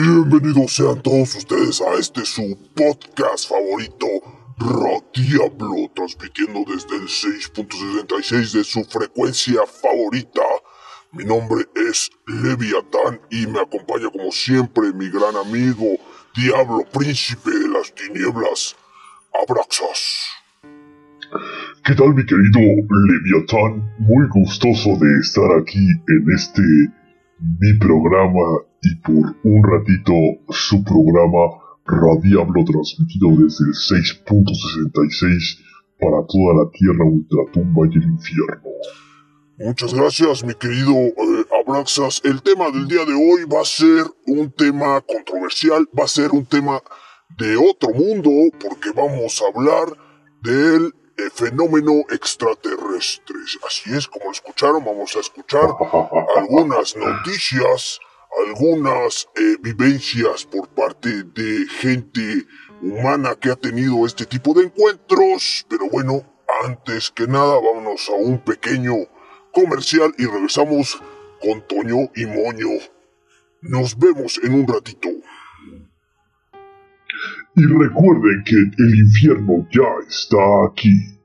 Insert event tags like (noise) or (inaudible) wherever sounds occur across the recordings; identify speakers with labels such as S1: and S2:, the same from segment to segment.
S1: Bienvenidos sean todos ustedes a este su podcast favorito, Radiablo, transmitiendo desde el 6.66 de su frecuencia favorita. Mi nombre es Leviatán y me acompaña como siempre mi gran amigo, Diablo Príncipe de las Tinieblas, Abraxas.
S2: ¿Qué tal mi querido Leviatán? Muy gustoso de estar aquí en este mi programa y por un ratito su programa Radiablo transmitido desde el 6.66 para toda la Tierra, Ultratumba y el infierno.
S1: Muchas gracias, mi querido eh, Abraxas. El tema del día de hoy va a ser un tema controversial, va a ser un tema de otro mundo, porque vamos a hablar del fenómeno extraterrestre. Así es, como lo escucharon, vamos a escuchar algunas noticias, algunas eh, vivencias por parte de gente humana que ha tenido este tipo de encuentros. Pero bueno, antes que nada, vámonos a un pequeño comercial y regresamos con Toño y Moño. Nos vemos en un ratito.
S2: Y recuerden que el infierno ya está aquí.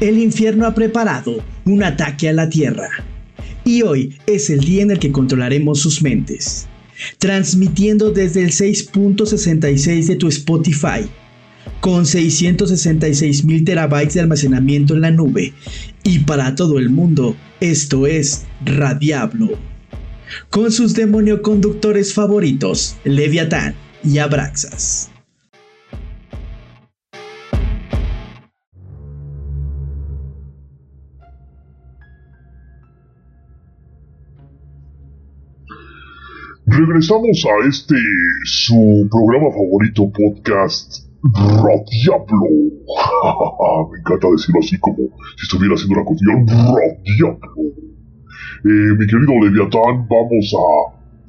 S3: El infierno ha preparado un ataque a la Tierra. Y hoy es el día en el que controlaremos sus mentes. Transmitiendo desde el 6.66 de tu Spotify con 666 mil terabytes de almacenamiento en la nube y para todo el mundo, esto es Radiablo. Con sus demonio conductores favoritos, Leviatán y Abraxas.
S2: Regresamos a este su programa favorito podcast Radiablo. (laughs) Me encanta decirlo así como si estuviera haciendo una canción. Radiablo. Eh, mi querido Leviatán, vamos a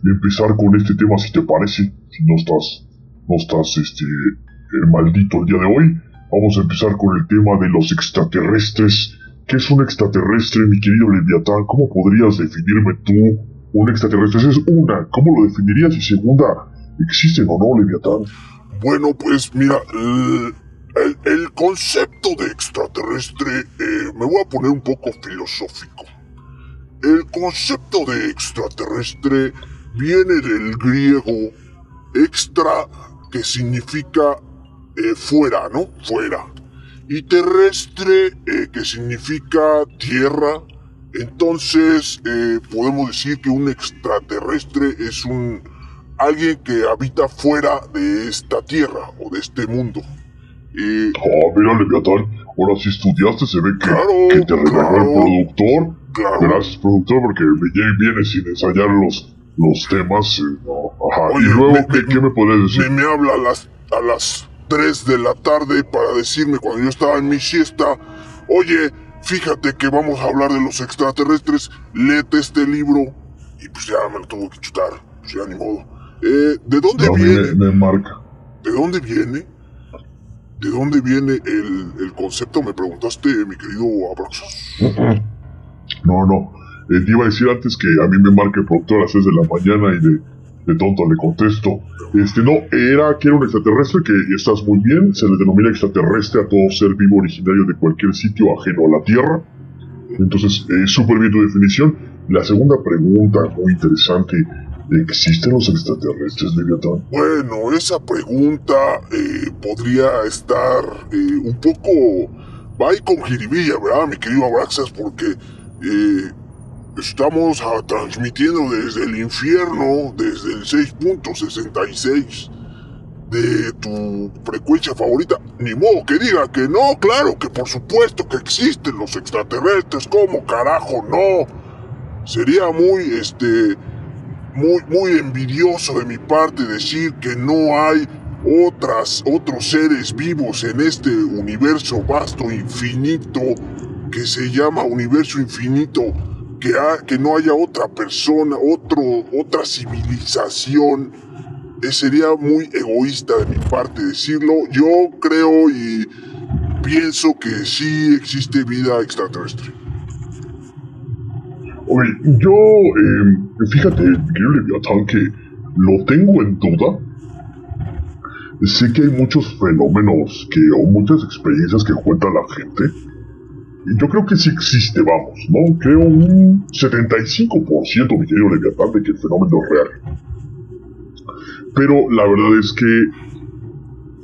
S2: empezar con este tema si te parece. Si no estás, no estás este, eh, maldito el día de hoy. Vamos a empezar con el tema de los extraterrestres. ¿Qué es un extraterrestre, mi querido Leviatán? ¿Cómo podrías definirme tú un extraterrestre? Esa es una. ¿Cómo lo definirías? Y segunda, ¿existen o no, Leviatán?
S1: Bueno, pues mira, el, el concepto de extraterrestre, eh, me voy a poner un poco filosófico. El concepto de extraterrestre viene del griego extra, que significa eh, fuera, ¿no? Fuera. Y terrestre, eh, que significa tierra. Entonces, podemos decir que un extraterrestre es un alguien que habita fuera de esta tierra o de este mundo. Y...
S2: Ah, mira, Leviatán, ahora sí estudiaste, se ve que, que te regaló el productor. Gracias, productor, porque me viene sin ensayar los, los temas. Eh, Ajá. y luego, ¿qué, me podrías decir?
S1: Me, me habla a las, a las 3 de la tarde para decirme cuando yo estaba en mi siesta, oye, fíjate que vamos a hablar de los extraterrestres, léete este libro. Y pues ya me lo tuvo que chutar, pues ya ni modo. Eh, ¿De dónde viene?
S2: Me, marca.
S1: ¿De dónde viene? ¿De dónde viene el, concepto? Me preguntaste, mi querido Abraxas.
S2: No, no. Eh, te iba a decir antes que a mí me marca el productor a las 6 de la mañana y de, de tonto le contesto. Este, no, era que era un extraterrestre que estás muy bien. Se le denomina extraterrestre a todo ser vivo originario de cualquier sitio ajeno a la Tierra. Entonces, eh, súper bien tu definición. La segunda pregunta, muy interesante. ¿Existen los extraterrestres, Leviatán?
S1: Bueno, esa pregunta eh, podría estar eh, un poco... Va con jiribilla, ¿verdad, mi querido Abraxas? Porque eh, estamos transmitiendo desde el infierno, desde el 6.66 de tu frecuencia favorita. Ni modo que diga que no, claro que por supuesto que existen los extraterrestres, ¿cómo carajo no? Sería muy, este muy, muy envidioso de mi parte decir que no hay otras, otros seres vivos en este universo vasto, infinito, que se llama universo infinito, que, que no haya otra persona, otro, otra civilización eh, sería muy egoísta de mi parte decirlo. Yo creo y pienso que sí existe vida extraterrestre.
S2: Oye, yo, eh, fíjate, querido Leviatán, que lo tengo en duda. Sé que hay muchos fenómenos que, o muchas experiencias que cuenta la gente. Y yo creo que sí existe, vamos, ¿no? Creo un 75%, mi querido Leviatán, de que el fenómeno es real. Pero la verdad es que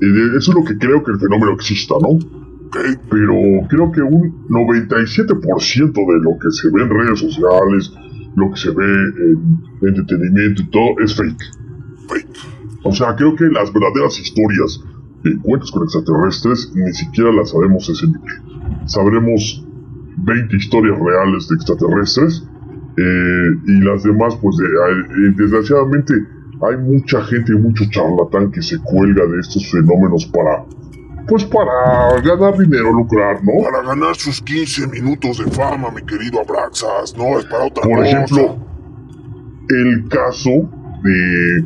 S2: eh, eso es lo que creo que el fenómeno exista, ¿no? Pero creo que un 97% de lo que se ve en redes sociales, lo que se ve en entretenimiento y todo, es fake.
S1: Fake.
S2: O sea, creo que las verdaderas historias de encuentros con extraterrestres ni siquiera las sabemos ese nivel. Sabremos 20 historias reales de extraterrestres eh, y las demás, pues eh, desgraciadamente hay mucha gente y mucho charlatán que se cuelga de estos fenómenos para pues para ganar dinero, lucrar, ¿no?
S1: Para ganar sus 15 minutos de fama, mi querido Abraxas, no es para otra
S2: Por
S1: cosa.
S2: ejemplo, el caso de...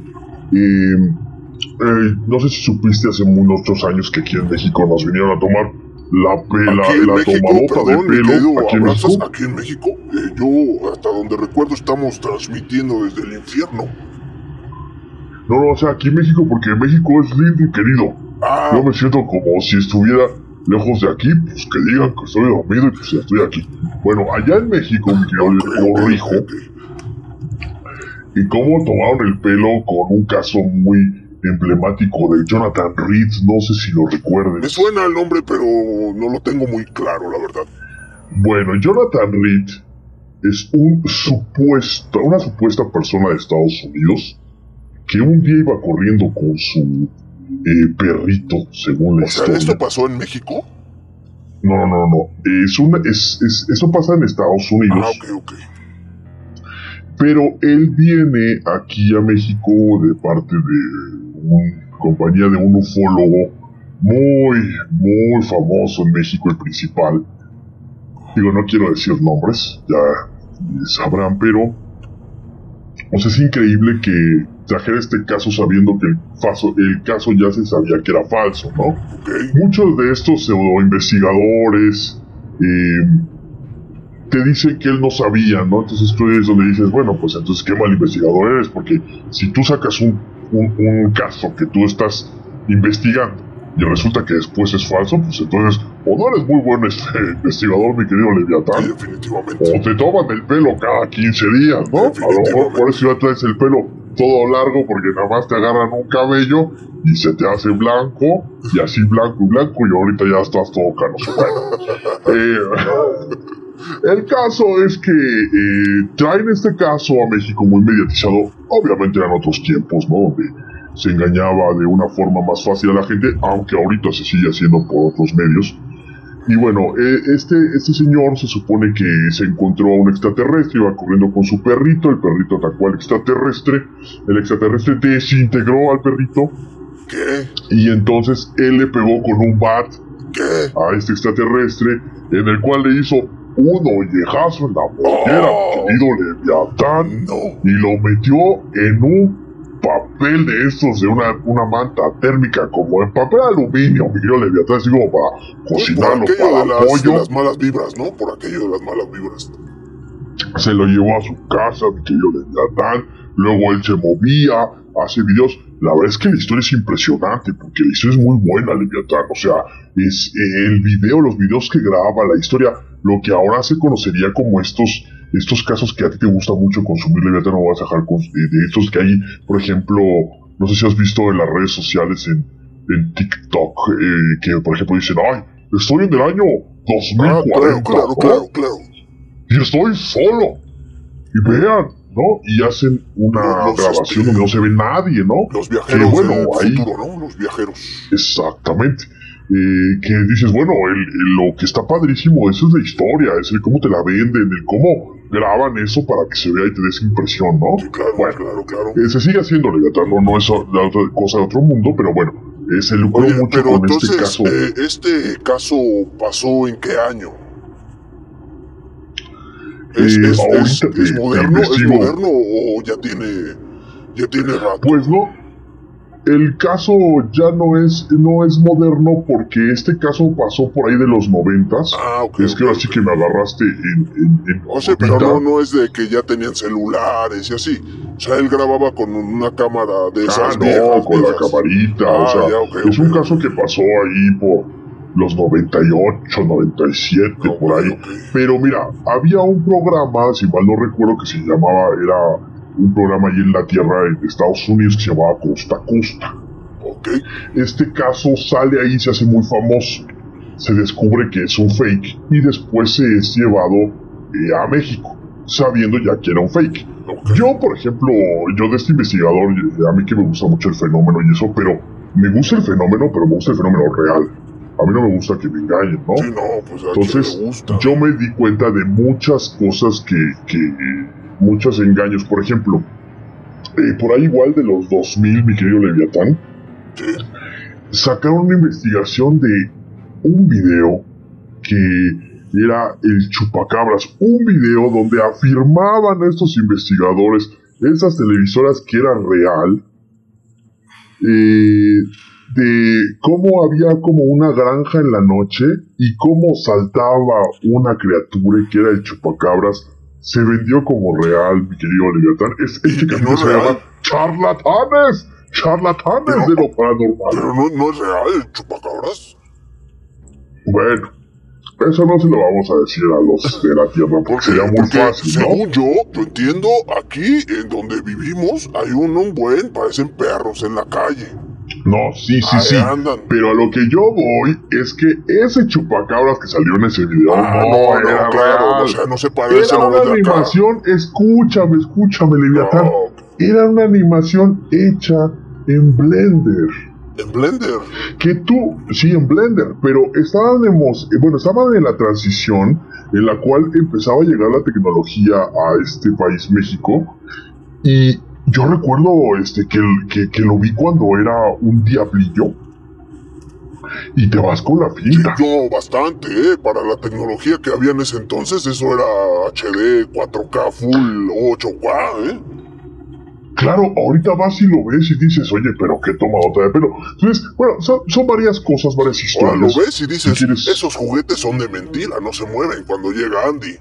S2: eh, eh, no sé si supiste hace muchos años que aquí en México nos vinieron a tomar la pela,
S1: Aquí en
S2: la
S1: México,
S2: tomadota
S1: perdón,
S2: de pelo aquí en México.
S1: aquí en México, eh, yo hasta donde recuerdo estamos transmitiendo desde el infierno.
S2: No, no, o sea, aquí en México, porque México es lindo y querido.
S1: Ah,
S2: Yo me siento como si estuviera lejos de aquí, pues que digan que estoy dormido y pues ya estoy aquí. Bueno, allá en México, mi querido, corrijo, y cómo tomaron el pelo con un caso muy emblemático de Jonathan Reed, no sé si lo
S1: Me
S2: recuerden.
S1: suena el nombre, pero no lo tengo muy claro, la verdad.
S2: Bueno, Jonathan Reed es un supuesto, una supuesta persona de Estados Unidos que un día iba corriendo con su eh, perrito, según la
S1: O sea. ¿esto pasó en México?
S2: No, no, no, no. Es una, es, es- eso pasa en Estados Unidos.
S1: Ah, ok, ok.
S2: Pero él viene aquí a México de parte de una compañía de un ufólogo muy, muy famoso en México, el principal. Digo, no quiero decir nombres, ya sabrán, pero... O sea, es increíble que trajera este caso sabiendo que el, faso- el caso ya se sabía que era falso, ¿no? Muchos de estos pseudo investigadores eh, te dicen que él no sabía, ¿no? Entonces tú es donde dices, bueno, pues entonces qué mal investigador eres, porque si tú sacas un, un, un caso que tú estás investigando y resulta que después es falso, pues entonces o no eres muy buen este, (laughs) investigador, mi querido
S1: Sí,
S2: Leviatán,
S1: definitivamente.
S2: o te toman el pelo cada 15 días, ¿no? A lo mejor por eso ya traes el pelo todo largo porque nada más te agarran un cabello y se te hace blanco y así blanco y blanco y ahorita ya estás todo canoso. (laughs) Bueno, eh, (laughs) el caso es que eh, traen este caso a México muy mediatizado. Obviamente eran otros tiempos, ¿no? Donde se engañaba de una forma más fácil a la gente, aunque ahorita se sigue haciendo por otros medios. Y bueno, eh, este, este señor se supone que se encontró a un extraterrestre, iba corriendo con su perrito, el perrito atacó al extraterrestre, el extraterrestre desintegró al perrito
S1: ¿Qué?
S2: y entonces él le pegó con un bat
S1: ¿Qué?
S2: a este extraterrestre, en el cual le hizo un ollejazo en la mollera,
S1: Oh.
S2: querido Leviatán,
S1: No.
S2: y lo metió en un papel de estos, de una, una manta térmica, como en papel aluminio, mi querido Leviatán, así como para cocinarlo
S1: aquello
S2: para
S1: de las, de
S2: pollo.
S1: las malas vibras, ¿no? Por aquello de las malas vibras.
S2: se lo llevó a su casa, mi querido Leviatán, luego él se movía, hace videos, la verdad es que la historia es impresionante, porque la historia es muy buena, Leviatán, o sea, es eh, el video, los videos que graba, la historia, lo que ahora se conocería como estos, estos casos que a ti te gusta mucho consumir, Leviatán, no vas a dejar con- de, estos que hay, por ejemplo, no sé si has visto en las redes sociales, en, en TikTok, eh, que por ejemplo dicen, ay, estoy en el año
S1: Ah,
S2: 2040,
S1: claro, claro,
S2: ¿no?
S1: claro, claro.
S2: y estoy solo. Y vean, ¿no? Y hacen una
S1: Los-
S2: grabación donde no se ve nadie, ¿no?
S1: Los viajeros
S2: bueno, ahí-
S1: futuro, ¿no? Los viajeros.
S2: Exactamente. Eh, que dices, bueno, el, el- lo que está padrísimo, eso es la historia, es el cómo te la venden, el cómo graban eso para que se vea y te des impresión, ¿no?
S1: Sí, claro,
S2: Bueno.
S1: claro, claro.
S2: Eh, se sigue haciendo, Leviatán, no, no es la otra cosa de otro mundo, pero bueno, eh, se lucró
S1: Oye,
S2: mucho
S1: pero
S2: con
S1: entonces,
S2: este caso.
S1: eh, ¿este caso pasó en qué año? ¿Es,
S2: Eh,
S1: es-
S2: ahorita
S1: es- moderno? ¿Es moderno o ya tiene, ya tiene rato?
S2: Pues no, el caso ya no es, no es moderno porque este caso pasó por ahí de los noventas.
S1: Ah, ok.
S2: es que
S1: ok,
S2: ahora sí que me agarraste en... en, en
S1: O sea, pero no, no es de que ya tenían celulares y así. O sea, él grababa con una cámara de
S2: Ah,
S1: esas
S2: no,
S1: viejas,
S2: con la camarita,
S1: Ah,
S2: o sea,
S1: ya, ok,
S2: es un caso que pasó ahí por los 98, 97,
S1: Ok,
S2: por ahí. Pero mira, había un programa, si mal no recuerdo, que se llamaba, era un programa ahí en la Tierra en Estados Unidos que se llamaba Costa a Costa.
S1: Ok.
S2: Este caso sale ahí, se hace muy famoso. Se descubre que es un fake y después se es llevado eh, a México, sabiendo ya que era un fake.
S1: ok.
S2: Yo, por ejemplo, yo de este investigador, eh, a mí que me gusta mucho el fenómeno y eso, pero me gusta el fenómeno, pero me gusta el fenómeno real. A mí no me gusta que me engañen, ¿no?
S1: Sí, no, pues a
S2: Entonces,
S1: le gusta.
S2: yo me di cuenta de muchas cosas que, que muchos engaños. Por ejemplo, eh, por ahí igual de los 2000, mi querido Leviatán, sacaron una investigación de un video que era el chupacabras, un video donde afirmaban estos investigadores, esas televisoras que era real, eh, de cómo había como una granja en la noche y cómo saltaba una criatura que era el chupacabras. Se vendió como real, mi querido Leviatán. Es, este
S1: ¿Y no
S2: se
S1: real?
S2: llama Charlatanes. Charlatanes
S1: Pero-
S2: de lo paranormal.
S1: Pero no, no es real chupacabras.
S2: Bueno, eso no se lo vamos a decir a los de la Tierra porque sería muy
S1: porque
S2: fácil, ¿no?
S1: según yo, yo entiendo, aquí en donde vivimos hay un, un buen, parecen perros en la calle.
S2: No, sí, sí,
S1: Ahí
S2: sí.
S1: andan.
S2: Pero a lo que yo voy es que ese chupacabras que salió en ese video
S1: Ah,
S2: no, era
S1: claro, o sea, no se parecen
S2: Era
S1: a
S2: una
S1: acá.
S2: animación, escúchame, escúchame, Leviatán.
S1: No,
S2: Era una animación hecha en Blender.
S1: en Blender.
S2: que tú, sí, en Blender, pero estábamos, eh, bueno, estaban en la transición en la cual empezaba a llegar la tecnología a este país, México, y yo recuerdo este, que, que, que lo vi cuando era un diablillo, y te vas con la
S1: Sí,
S2: finta.
S1: yo bastante, ¿eh? Para la tecnología que había en ese entonces, eso era HD, 4K, Full, 8K, ¿eh?
S2: Claro, ahorita vas y lo ves y dices, oye, pero qué tomadota de pelo. Entonces, bueno, son, son varias cosas, varias
S1: Ahora
S2: historias.
S1: lo ves y dices,
S2: Si quieres-
S1: esos juguetes son de mentira, no se mueven cuando llega Andy.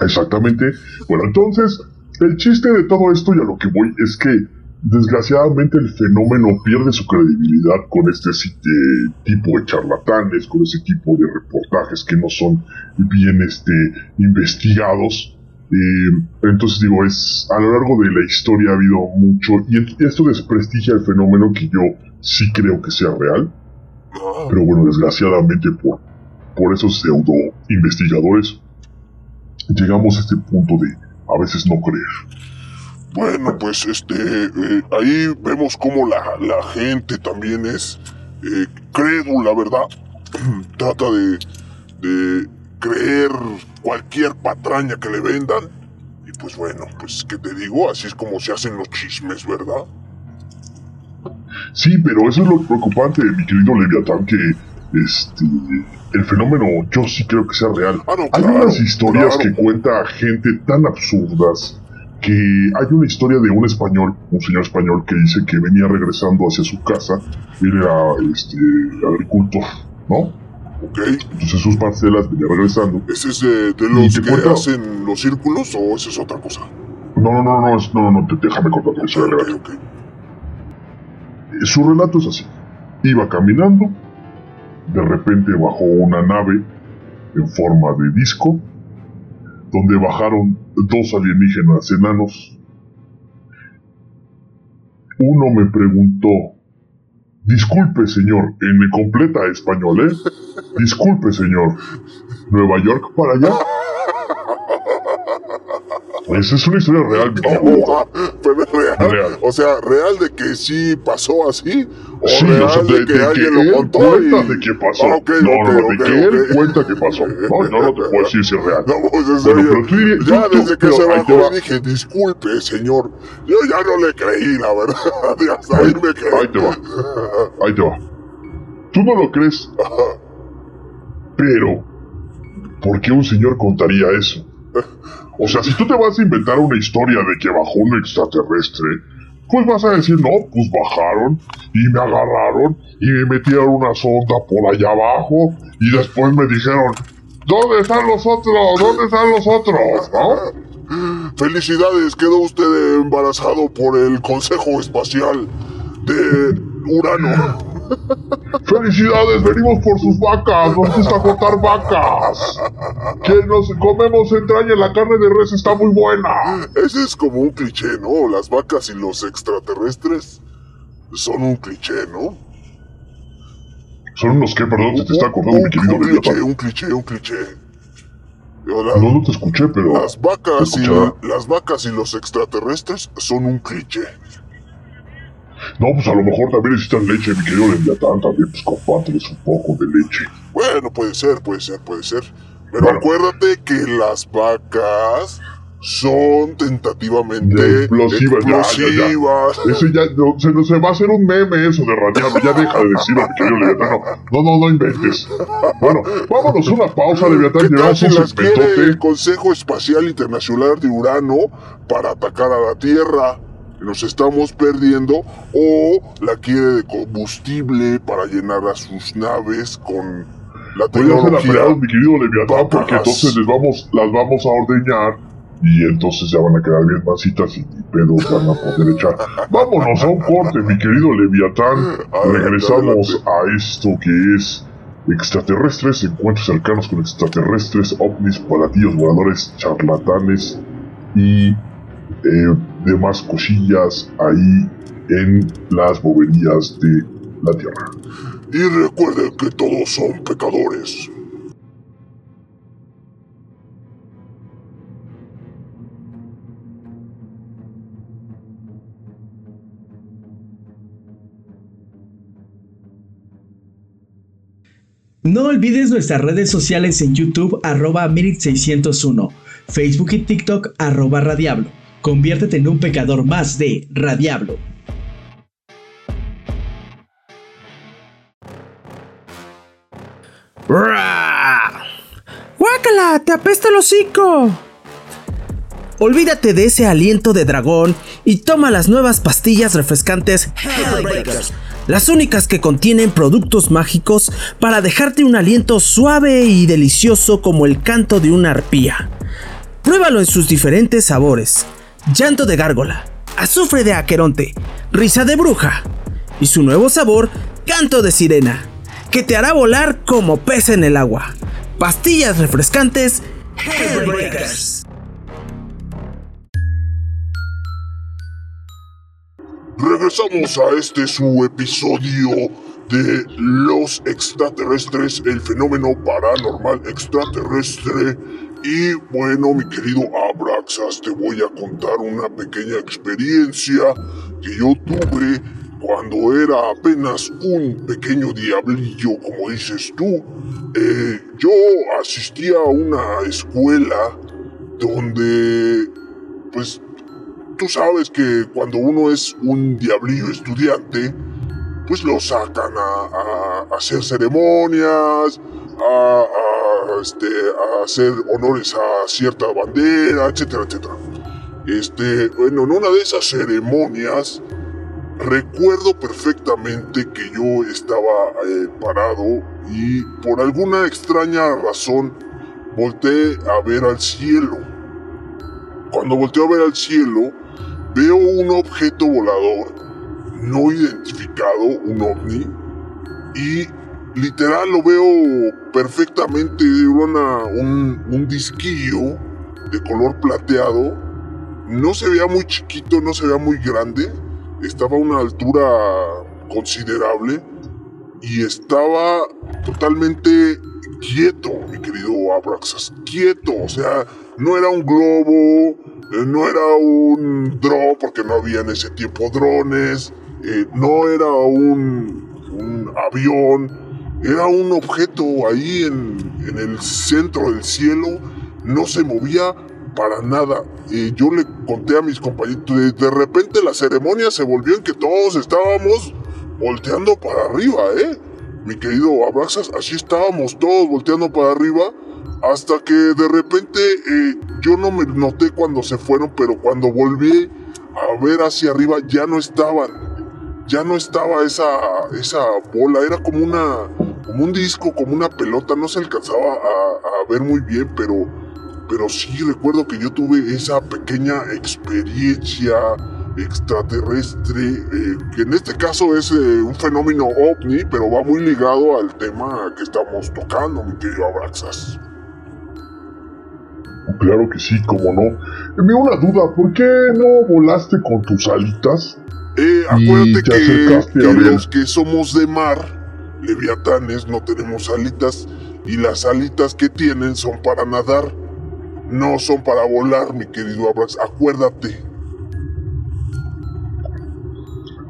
S2: Exactamente. Bueno, entonces, el chiste de todo esto y a lo que voy es que, desgraciadamente, el fenómeno pierde su credibilidad con este eh, tipo de charlatanes, con ese tipo de reportajes que no son bien este, investigados. Eh, entonces digo, es a lo largo de la historia ha habido mucho, y esto desprestigia el fenómeno que yo sí creo que sea real,
S1: Ah,
S2: pero bueno, desgraciadamente por, por esos pseudo investigadores, llegamos a este punto de a veces no creer.
S1: Bueno, pues este, eh, ahí vemos cómo la, la gente también es eh, crédula, ¿verdad? (clears throat) Trata de, de creer cualquier patraña que le vendan. Y pues bueno, pues qué te digo, así es como se hacen los chismes, ¿verdad?
S2: Sí, pero eso es lo preocupante, mi querido Leviatán, que este, el fenómeno yo sí creo que sea real.
S1: Ah,
S2: Hay
S1: claro,
S2: unas historias
S1: claro.
S2: que cuenta gente tan absurdas que hay una historia de un español, un señor español que dice que venía regresando hacia su casa, él era este, agricultor, ¿no?
S1: ¿Ok?
S2: Entonces sus parcelas venía regresando.
S1: ¿Ese es de, de los que
S2: cuento-
S1: hacen los círculos o esa es otra cosa?
S2: No, no, no, no, es- no, no, no, te- déjame contar la historia,
S1: Ok,
S2: Leviatán.
S1: ok.
S2: Su relato es así. Iba caminando, de repente bajó una nave en forma de disco, donde bajaron dos alienígenas enanos. Uno me preguntó, disculpe señor, en completa español, ¿eh? Disculpe señor, ¿Nueva York para allá? Esa es una historia real, mi querido.
S1: Oh, pero es real.
S2: Real.
S1: O sea, real de que sí pasó así. O
S2: Sí,
S1: real
S2: o sea,
S1: de, que alguien lo contó.
S2: cuenta
S1: y-
S2: de que pasó.
S1: Ah,
S2: no,
S1: ok,
S2: no, no, de que él cuenta que pasó. No, no te puedo decir si es real. (laughs)
S1: No, pues en
S2: Bueno, pero tú dirías-
S1: ya
S2: tú- tú-
S1: desde que
S2: pero
S1: se bajó dije, disculpe, señor. Yo ya no le creí, la verdad. (laughs) Y hasta ahí me quedé.
S2: Ahí te va. Ahí te va. Tú no lo crees, (laughs) pero ¿por qué un señor contaría eso? O sea, si tú te vas a inventar una historia de que bajó un extraterrestre, pues vas a decir, no, pues bajaron y me agarraron y me metieron una sonda por allá abajo y después me dijeron, ¿dónde están los otros? ¿Dónde están los otros? ¿No?
S1: Felicidades, quedó usted embarazado por el Consejo Espacial de Urano.
S2: ¡Felicidades! Venimos por sus vacas. Nos gusta cortar vacas. Que nos comemos entraña. La carne de res está muy buena.
S1: Ese es como un cliché, ¿no? Las vacas y los extraterrestres son un cliché, ¿no?
S2: ¿Son unos qué? Perdón, se te está acordando,
S1: un,
S2: mi querido
S1: un cliché, un cliché, un cliché.
S2: No, no te escuché, pero...
S1: Las vacas,
S2: ¿Te
S1: y, las vacas y los extraterrestres son un cliché.
S2: No, pues a lo mejor también necesitan leche, mi querido Leviatán. También, pues compárteles un poco de leche.
S1: Bueno, puede ser, puede ser, puede ser. Pero
S2: Bueno.
S1: acuérdate que las vacas son tentativamente
S2: De explosivas, ya, ya, ya.
S1: explosivas.
S2: Ese ya, no, se, se va a hacer un meme eso de radiarlo. Ya deja de decirlo, mi querido Leviatán. No, no, no inventes. Bueno, vámonos a una pausa, Leviatán.
S1: ¿Qué tal
S2: Llevamos un segmentote.
S1: el Consejo Espacial Internacional de Urano para atacar a la Tierra? Nos estamos perdiendo o la quiere de combustible para llenar a sus naves con la
S2: Pues
S1: tecnología.
S2: pelearon, mi querido Leviatán, porque entonces les vamos, las vamos a ordeñar y entonces ya van a quedar bien masitas y ni pedos van a poder echar. (laughs) Vámonos a un corte, mi querido Leviatán. Regresamos a esto que es extraterrestres, encuentros cercanos con extraterrestres, ovnis, platillos voladores, charlatanes y eh, demás cosillas ahí en las boberías de la Tierra.
S1: Y recuerden que todos son pecadores.
S3: No olvides nuestras redes sociales en YouTube arroba Mirit601, Facebook y TikTok arroba Radiablo. Conviértete en un pecador más de Radiablo.
S4: ¡Ra! ¡Guácala! ¡Te apesta el hocico! Olvídate de ese aliento de dragón y toma las nuevas pastillas refrescantes Hellbreakers, las únicas que contienen productos mágicos para dejarte un aliento suave y delicioso como el canto de una arpía. Pruébalo en sus diferentes sabores: llanto de gárgola, azufre de aqueronte, risa de bruja y su nuevo sabor, canto de sirena, que te hará volar como pez en el agua. Pastillas refrescantes Hellbreakers.
S1: Regresamos a este su episodio de los extraterrestres, el fenómeno paranormal extraterrestre. Y bueno, mi querido Abraxas, te voy a contar una pequeña experiencia que yo tuve cuando era apenas un pequeño diablillo, como dices tú. Eh, yo asistía a una escuela donde, pues, tú sabes que cuando uno es un diablillo estudiante, pues lo sacan a, a hacer ceremonias, a, este, a hacer honores a cierta bandera, etcétera, etcétera. Este, bueno, en una de esas ceremonias, recuerdo perfectamente que yo estaba eh, parado y por alguna extraña razón volteé a ver al cielo. Cuando volteo a ver al cielo, veo un objeto volador no identificado, un ovni, y literal lo veo perfectamente, una, un, un disquillo de color plateado. No se veía muy chiquito, no se veía muy grande, estaba a una altura considerable y estaba totalmente quieto, mi querido Abraxas, quieto, o sea, no era un globo, eh, no era un dron, porque no había en ese tiempo drones, eh, no era un avión, era un objeto ahí en, en el centro del cielo, no se movía para nada. Eh, yo le conté a mis compañeros, de, de repente la ceremonia se volvió en que todos estábamos volteando para arriba, ¿eh? Mi querido Abraxas, así estábamos todos volteando para arriba hasta que de repente eh, yo no me noté cuando se fueron, pero cuando volví a ver hacia arriba, ya no estaban. Ya no estaba esa, esa bola, era como una, como un disco, como una pelota, no se alcanzaba a, a ver muy bien, pero, pero sí recuerdo que yo tuve esa pequeña experiencia extraterrestre, eh, que en este caso es eh, un fenómeno ovni, pero va muy ligado al tema que estamos tocando, mi querido Abraxas.
S2: Claro que sí, como no. Me una duda, ¿por qué no volaste con tus alitas?
S1: Eh, acuérdate que, que los que somos de mar, leviatanes, no tenemos alitas, y las alitas que tienen son para nadar, no son para volar, mi querido Abrax, acuérdate.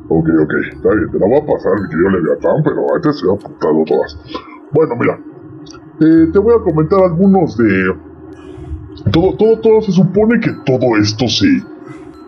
S2: Ok, ok, está bien, te la voy a pasar, mi querido Leviatán, pero antes se ha apuntado todas. Bueno, mira, eh, te voy a comentar algunos de... Todo, todo, todo, se supone que todo esto se...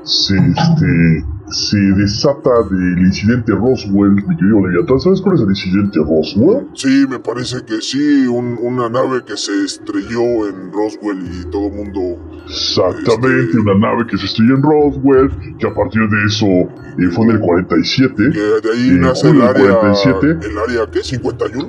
S2: Se, este, se desata del incidente Roswell, mi querido Leviatán. ¿Sabes cuál es el incidente Roswell?
S1: Sí, me parece que sí, una nave que se estrelló en Roswell y todo el mundo...
S2: Exactamente, este, una nave que se estrelló en Roswell, que a partir de eso eh, fue en el 47. Que
S1: de ahí nace el área... 47. ¿El área qué? ¿51?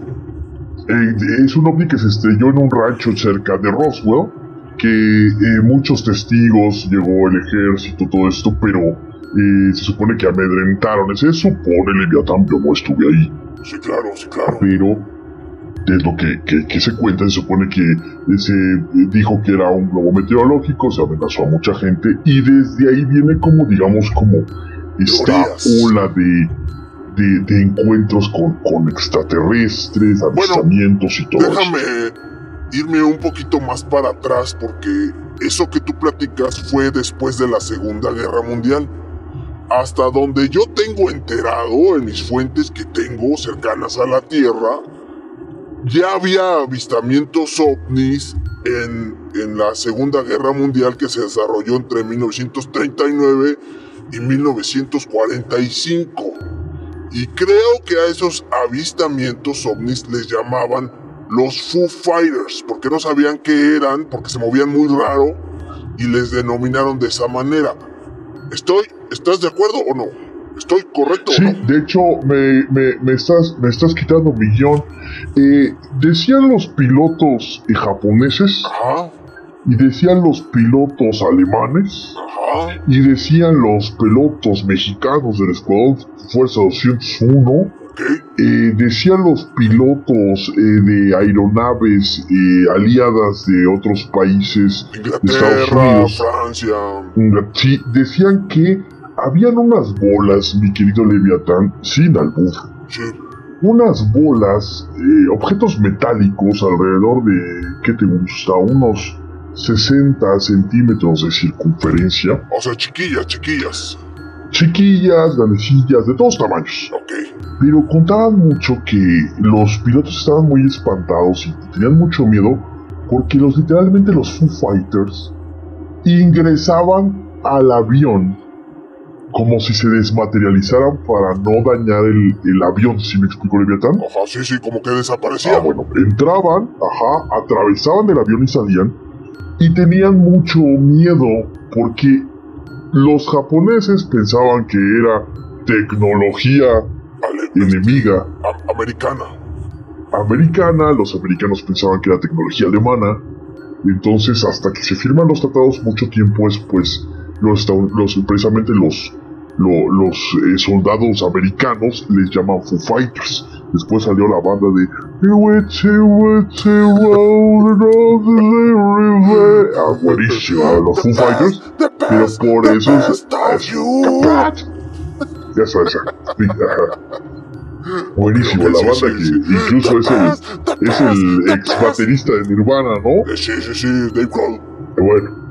S2: Eh, es un ovni que se estrelló en un rancho cerca de Roswell, que eh, muchos testigos, llegó el ejército, todo esto, pero y se supone que amedrentaron. Se supone, Leviatán, yo no estuve ahí.
S1: Sí, claro, sí, claro.
S2: Pero es lo que, que, se cuenta, se supone que se dijo que era un globo meteorológico, se amenazó a mucha gente y desde ahí viene como, digamos, como esta ola de, de, encuentros con, con extraterrestres, avistamientos y todo
S1: déjame irme un poquito más para atrás porque eso que tú platicas fue después de la Segunda Guerra Mundial hasta donde yo tengo enterado en mis fuentes que tengo cercanas a la Tierra, ya había avistamientos ovnis en, en, la Segunda Guerra Mundial que se desarrolló entre 1939 y 1945. Y creo que a esos avistamientos ovnis les llamaban los Foo Fighters, porque no sabían qué eran, porque se movían muy raro y les denominaron de esa manera. Estoy ¿Estás de acuerdo o no? ¿Estoy correcto
S2: sí,
S1: o no?
S2: de hecho, me, me, me, estás, me estás quitando un millón. Eh, decían los pilotos japoneses.
S1: Ajá.
S2: Y decían los pilotos alemanes.
S1: Ajá.
S2: Y decían los pilotos mexicanos del Escuadrón Fuerza 201. Eh, decían los pilotos eh, de aeronaves eh, aliadas de otros países
S1: Inglaterra,
S2: de Estados Unidos,
S1: Francia.
S2: Sí, decían que habían unas bolas, mi querido Leviatán, sin albur.
S1: Sí.
S2: Unas bolas, eh, objetos metálicos alrededor de, ¿qué te gusta? Unos 60 centímetros de circunferencia.
S1: O sea, chiquillas, chiquillas.
S2: Chiquillas, grandecillas, de todos tamaños.
S1: Ok.
S2: Pero contaban mucho que los pilotos estaban muy espantados y tenían mucho miedo porque los literalmente los Foo Fighters ingresaban al avión como si se desmaterializaran para no dañar el, el avión, si me explico, Leviatán?
S1: Ajá, sí, sí, como que desaparecían.
S2: Ah, bueno, entraban, ajá, atravesaban el avión y salían, y tenían mucho miedo porque los japoneses pensaban que era tecnología enemiga.
S1: americana.
S2: Americana, los americanos pensaban que era tecnología alemana. Entonces, hasta que se firman los tratados mucho tiempo después, los, los precisamente los los eh, soldados americanos les llaman Foo Fighters. Después salió la banda de Ah, los Foo Fighters. Pero por eso es. Ya sabes, (laughs) Buenísimo, la banda que incluso es el, es el ex baterista de Nirvana, ¿no?
S1: Sí, sí, sí, Dave Grohl.
S2: Bueno.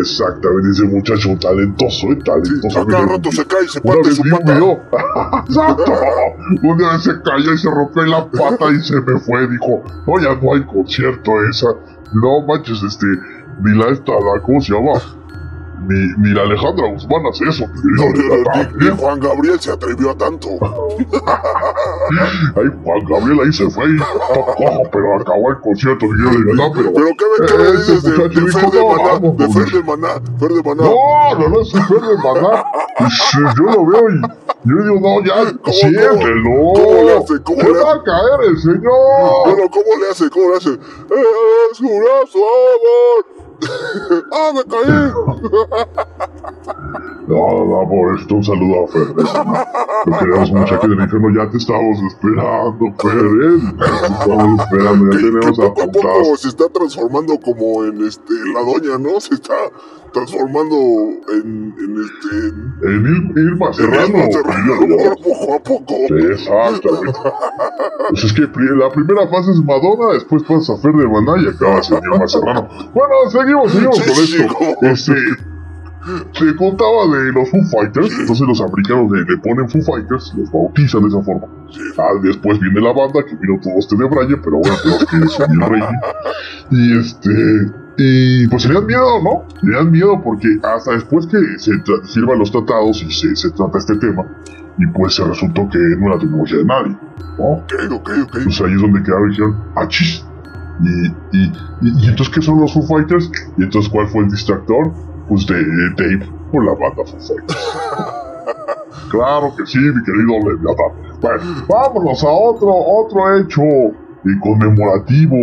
S2: Exactamente, ese muchacho talentoso, ¿eh? Talentoso.
S1: Sí, cada rato se cae y se parte su pata. (laughs)
S2: Exacto. Un día se cayó y se rompió la pata y se me fue. Dijo, no, ya no hay concierto esa. No manches, este, ni la esta, la, ¿cómo se llama? Ni, ni la Alejandra Guzmán hace eso,
S1: ni,
S2: ¿eh?
S1: Juan Gabriel se atrevió a tanto.
S2: Ay, Juan Gabriel ahí se fue y cojo, pero acabó el concierto, mi querido Leviatán, pero...
S1: Pero ¿qué, me- qué me
S2: Eh,
S1: dices de, de
S2: dijo,
S1: Fer de
S2: "No,
S1: Maná? De Fer
S2: vamos".
S1: de Maná, Fer de Maná.
S2: No, no, no, es Fer de Maná. Eh, yo lo veo y yo digo, no, ya,
S1: ¿Cómo,
S2: siéntelo.
S1: cómo le hace? ¿Cómo le
S2: va
S1: hace?
S2: a caer el señor.
S1: Bueno, ¿cómo le hace? ¿Cómo le hace? ¡Es un amor! ¡Ah, me caí!
S2: No, no, pobrecito, un saludo a Fer. Lo queremos mucho aquí del infierno, ya te estamos esperando, Fer, ¿eh? Te estamos esperando, ya tenemos
S1: poco a poco se está transformando como en este la doña, ¿no? Se está transformando en, en este en,
S2: Ir- Irma Serrano.
S1: Irma Serrano, (laughs) poco a poco.
S2: Sí, Exactamente. Pues es que la primera fase es Madonna, después pasa a Fer de Maná y acabas en Irma Serrano. Bueno, seguimos, seguimos
S1: Sí,
S2: con
S1: sí,
S2: esto.
S1: ¿cómo?
S2: Este, se contaba de los Foo Fighters, entonces los americanos le, le ponen Foo Fighters, los bautizan de esa forma. Ah, después viene la banda, que vino todo este de Braille, pero bueno, tenemos que subir el rating. Y este, y pues le dan miedo, ¿no? Le dan miedo porque hasta después que se firman los tratados y se, se trata este tema, y pues se resultó que no era tecnología de nadie, ¿no?
S1: Ok, ok, ok.
S2: Pues ahí es donde quedaron y dijeron, ¡achis! Y, y, y, y entonces, ¿qué son los Foo Fighters? Y entonces, ¿cuál fue el distractor? Pues de, de Dave por la banda (laughs) claro que sí, mi querido Leviatán. Bueno, vámonos a otro, otro hecho eh, conmemorativo.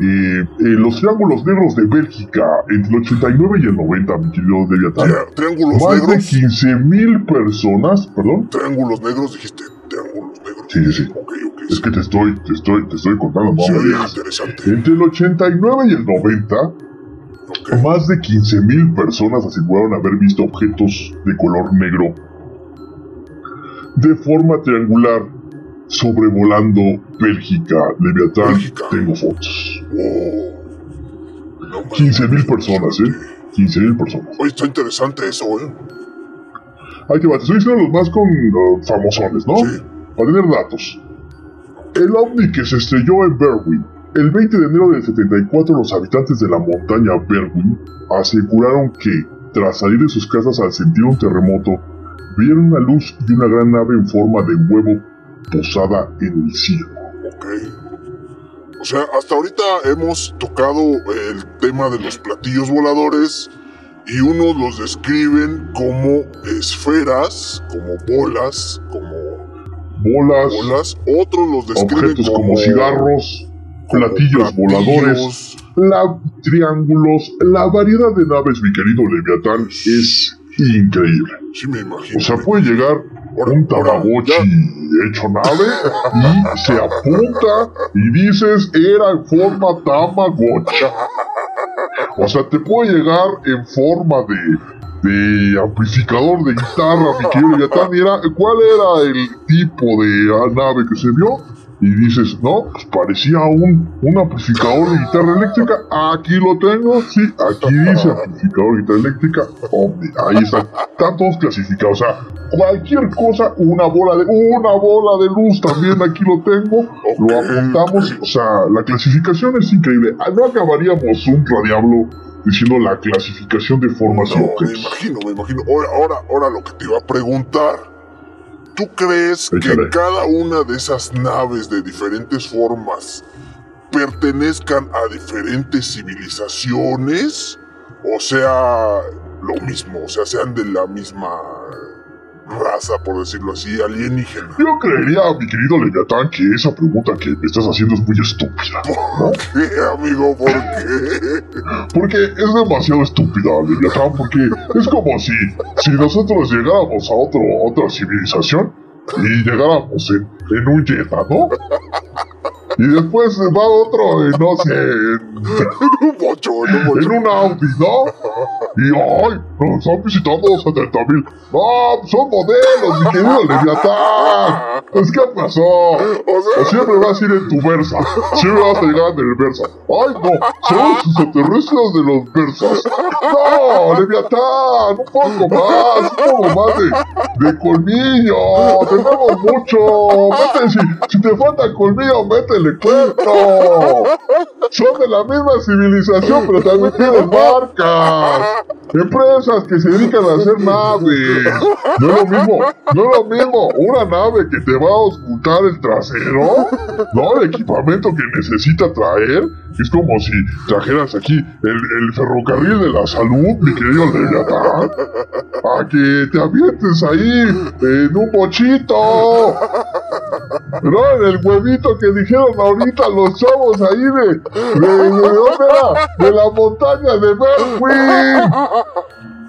S2: Eh, eh, los Triángulos Negros de Bélgica, entre el 89 y el 90, mi querido Leviatán.
S1: Tri- Triángulos
S2: Más de
S1: negros.
S2: 15 mil personas, perdón,
S1: Triángulos negros, dijiste. Triángulos negros.
S2: Sí, sí, sí.
S1: Ok, ok.
S2: es que te estoy, te estoy, te estoy contando, digas.
S1: interesante.
S2: Entre el 89 y el 90, Más de 15.000 personas aseguraron haber visto objetos de color negro de forma triangular sobrevolando Bélgica. Leviatán,
S1: Bélgica.
S2: tengo fotos.
S1: Oh. No,
S2: 15.000 personas, ¿eh? 15.000 personas.
S1: Oye, está interesante eso, ¿eh?
S2: Ahí te va, te estoy diciendo los más con uh, famosones, ¿no?
S1: Sí.
S2: Para tener datos. El ovni que se estrelló en Berwyn. El 20 de enero del 74, los habitantes de la montaña Berwyn aseguraron que, tras salir de sus casas al sentir un terremoto, vieron una luz y una gran nave en forma de huevo posada en el cielo.
S1: Ok. O sea, hasta ahorita hemos tocado el tema de los platillos voladores y unos los describen como esferas, como bolas, como
S2: Bolas,
S1: bolas, otros los describen
S2: objetos como, cigarros,
S1: como
S2: platillos voladores, la, triángulos, la variedad de naves, mi querido Leviatán, es increíble.
S1: Sí, me imagino.
S2: O sea, puede llegar un Tamagotchi hecho nave y se apunta y dices era en forma Tamagotchi. O sea, te puede llegar en forma de, de amplificador de guitarra, mi querido Leviatán. era- ¿Cuál era el tipo de nave que se vio? Y dices, no, pues parecía un, un amplificador de guitarra eléctrica. Aquí lo tengo, sí, aquí dice amplificador de guitarra eléctrica. Omni, ahí está. Están todos clasificados. O sea, cualquier cosa, una bola de, una bola de luz también aquí lo tengo. Lo apuntamos. O sea, la clasificación es increíble. Ah, No acabaríamos un radiablo diciendo la clasificación de formas y
S1: No, me imagino, me imagino. Ahora, ahora, ahora lo que te iba a preguntar. ¿Tú crees que cada una de esas naves de diferentes formas pertenezcan a diferentes civilizaciones? O sea, lo mismo, o sea, sean de la misma raza, por decirlo así, alienígena.
S2: Yo creería, mi querido Leviatán, que esa pregunta que me estás haciendo es muy estúpida. (laughs) ¿no?
S1: ¿Qué, amigo? ¿Por qué?
S2: Porque es demasiado estúpida, Leviatán, porque es como si, si nosotros llegáramos a otro, otra civilización y llegáramos en, en un Jetta, ¿no? Y después va otro, en, no sé, en, (laughs)
S1: un bocho, en un bocho.
S2: en un Audi, ¿no? Y ¡ay! Nos están visitando 70 mil. ¡No! ¡Son modelos, mi querido Leviatán! Pues, ¿qué pasó?
S1: O
S2: O
S1: sea,
S2: siempre vas a ir en tu Versa. Siempre vas a llegar en el Versa. ¡Ay, no! ¡Son los extraterrestres de los Versas! ¡No! ¡Leviatán! ¡Un poco más! ¡Un poco más de, de colmillo! ¡Tenemos mucho! ¡Métele! Si, si te falta colmillo, métele son de la misma civilización, pero también tienen marcas. Empresas que se dedican a hacer naves. No es lo mismo, no es lo mismo. Una nave que te va a ocultar el trasero, no el equipamiento que necesita traer. Es como si trajeras aquí el, ferrocarril de la salud, mi querido Leviatán. A que te avientes ahí en un bochito. No, en el huevito que dijeron ahorita los chavos ahí de. ¿De, de dónde era? De la montaña de Berwin.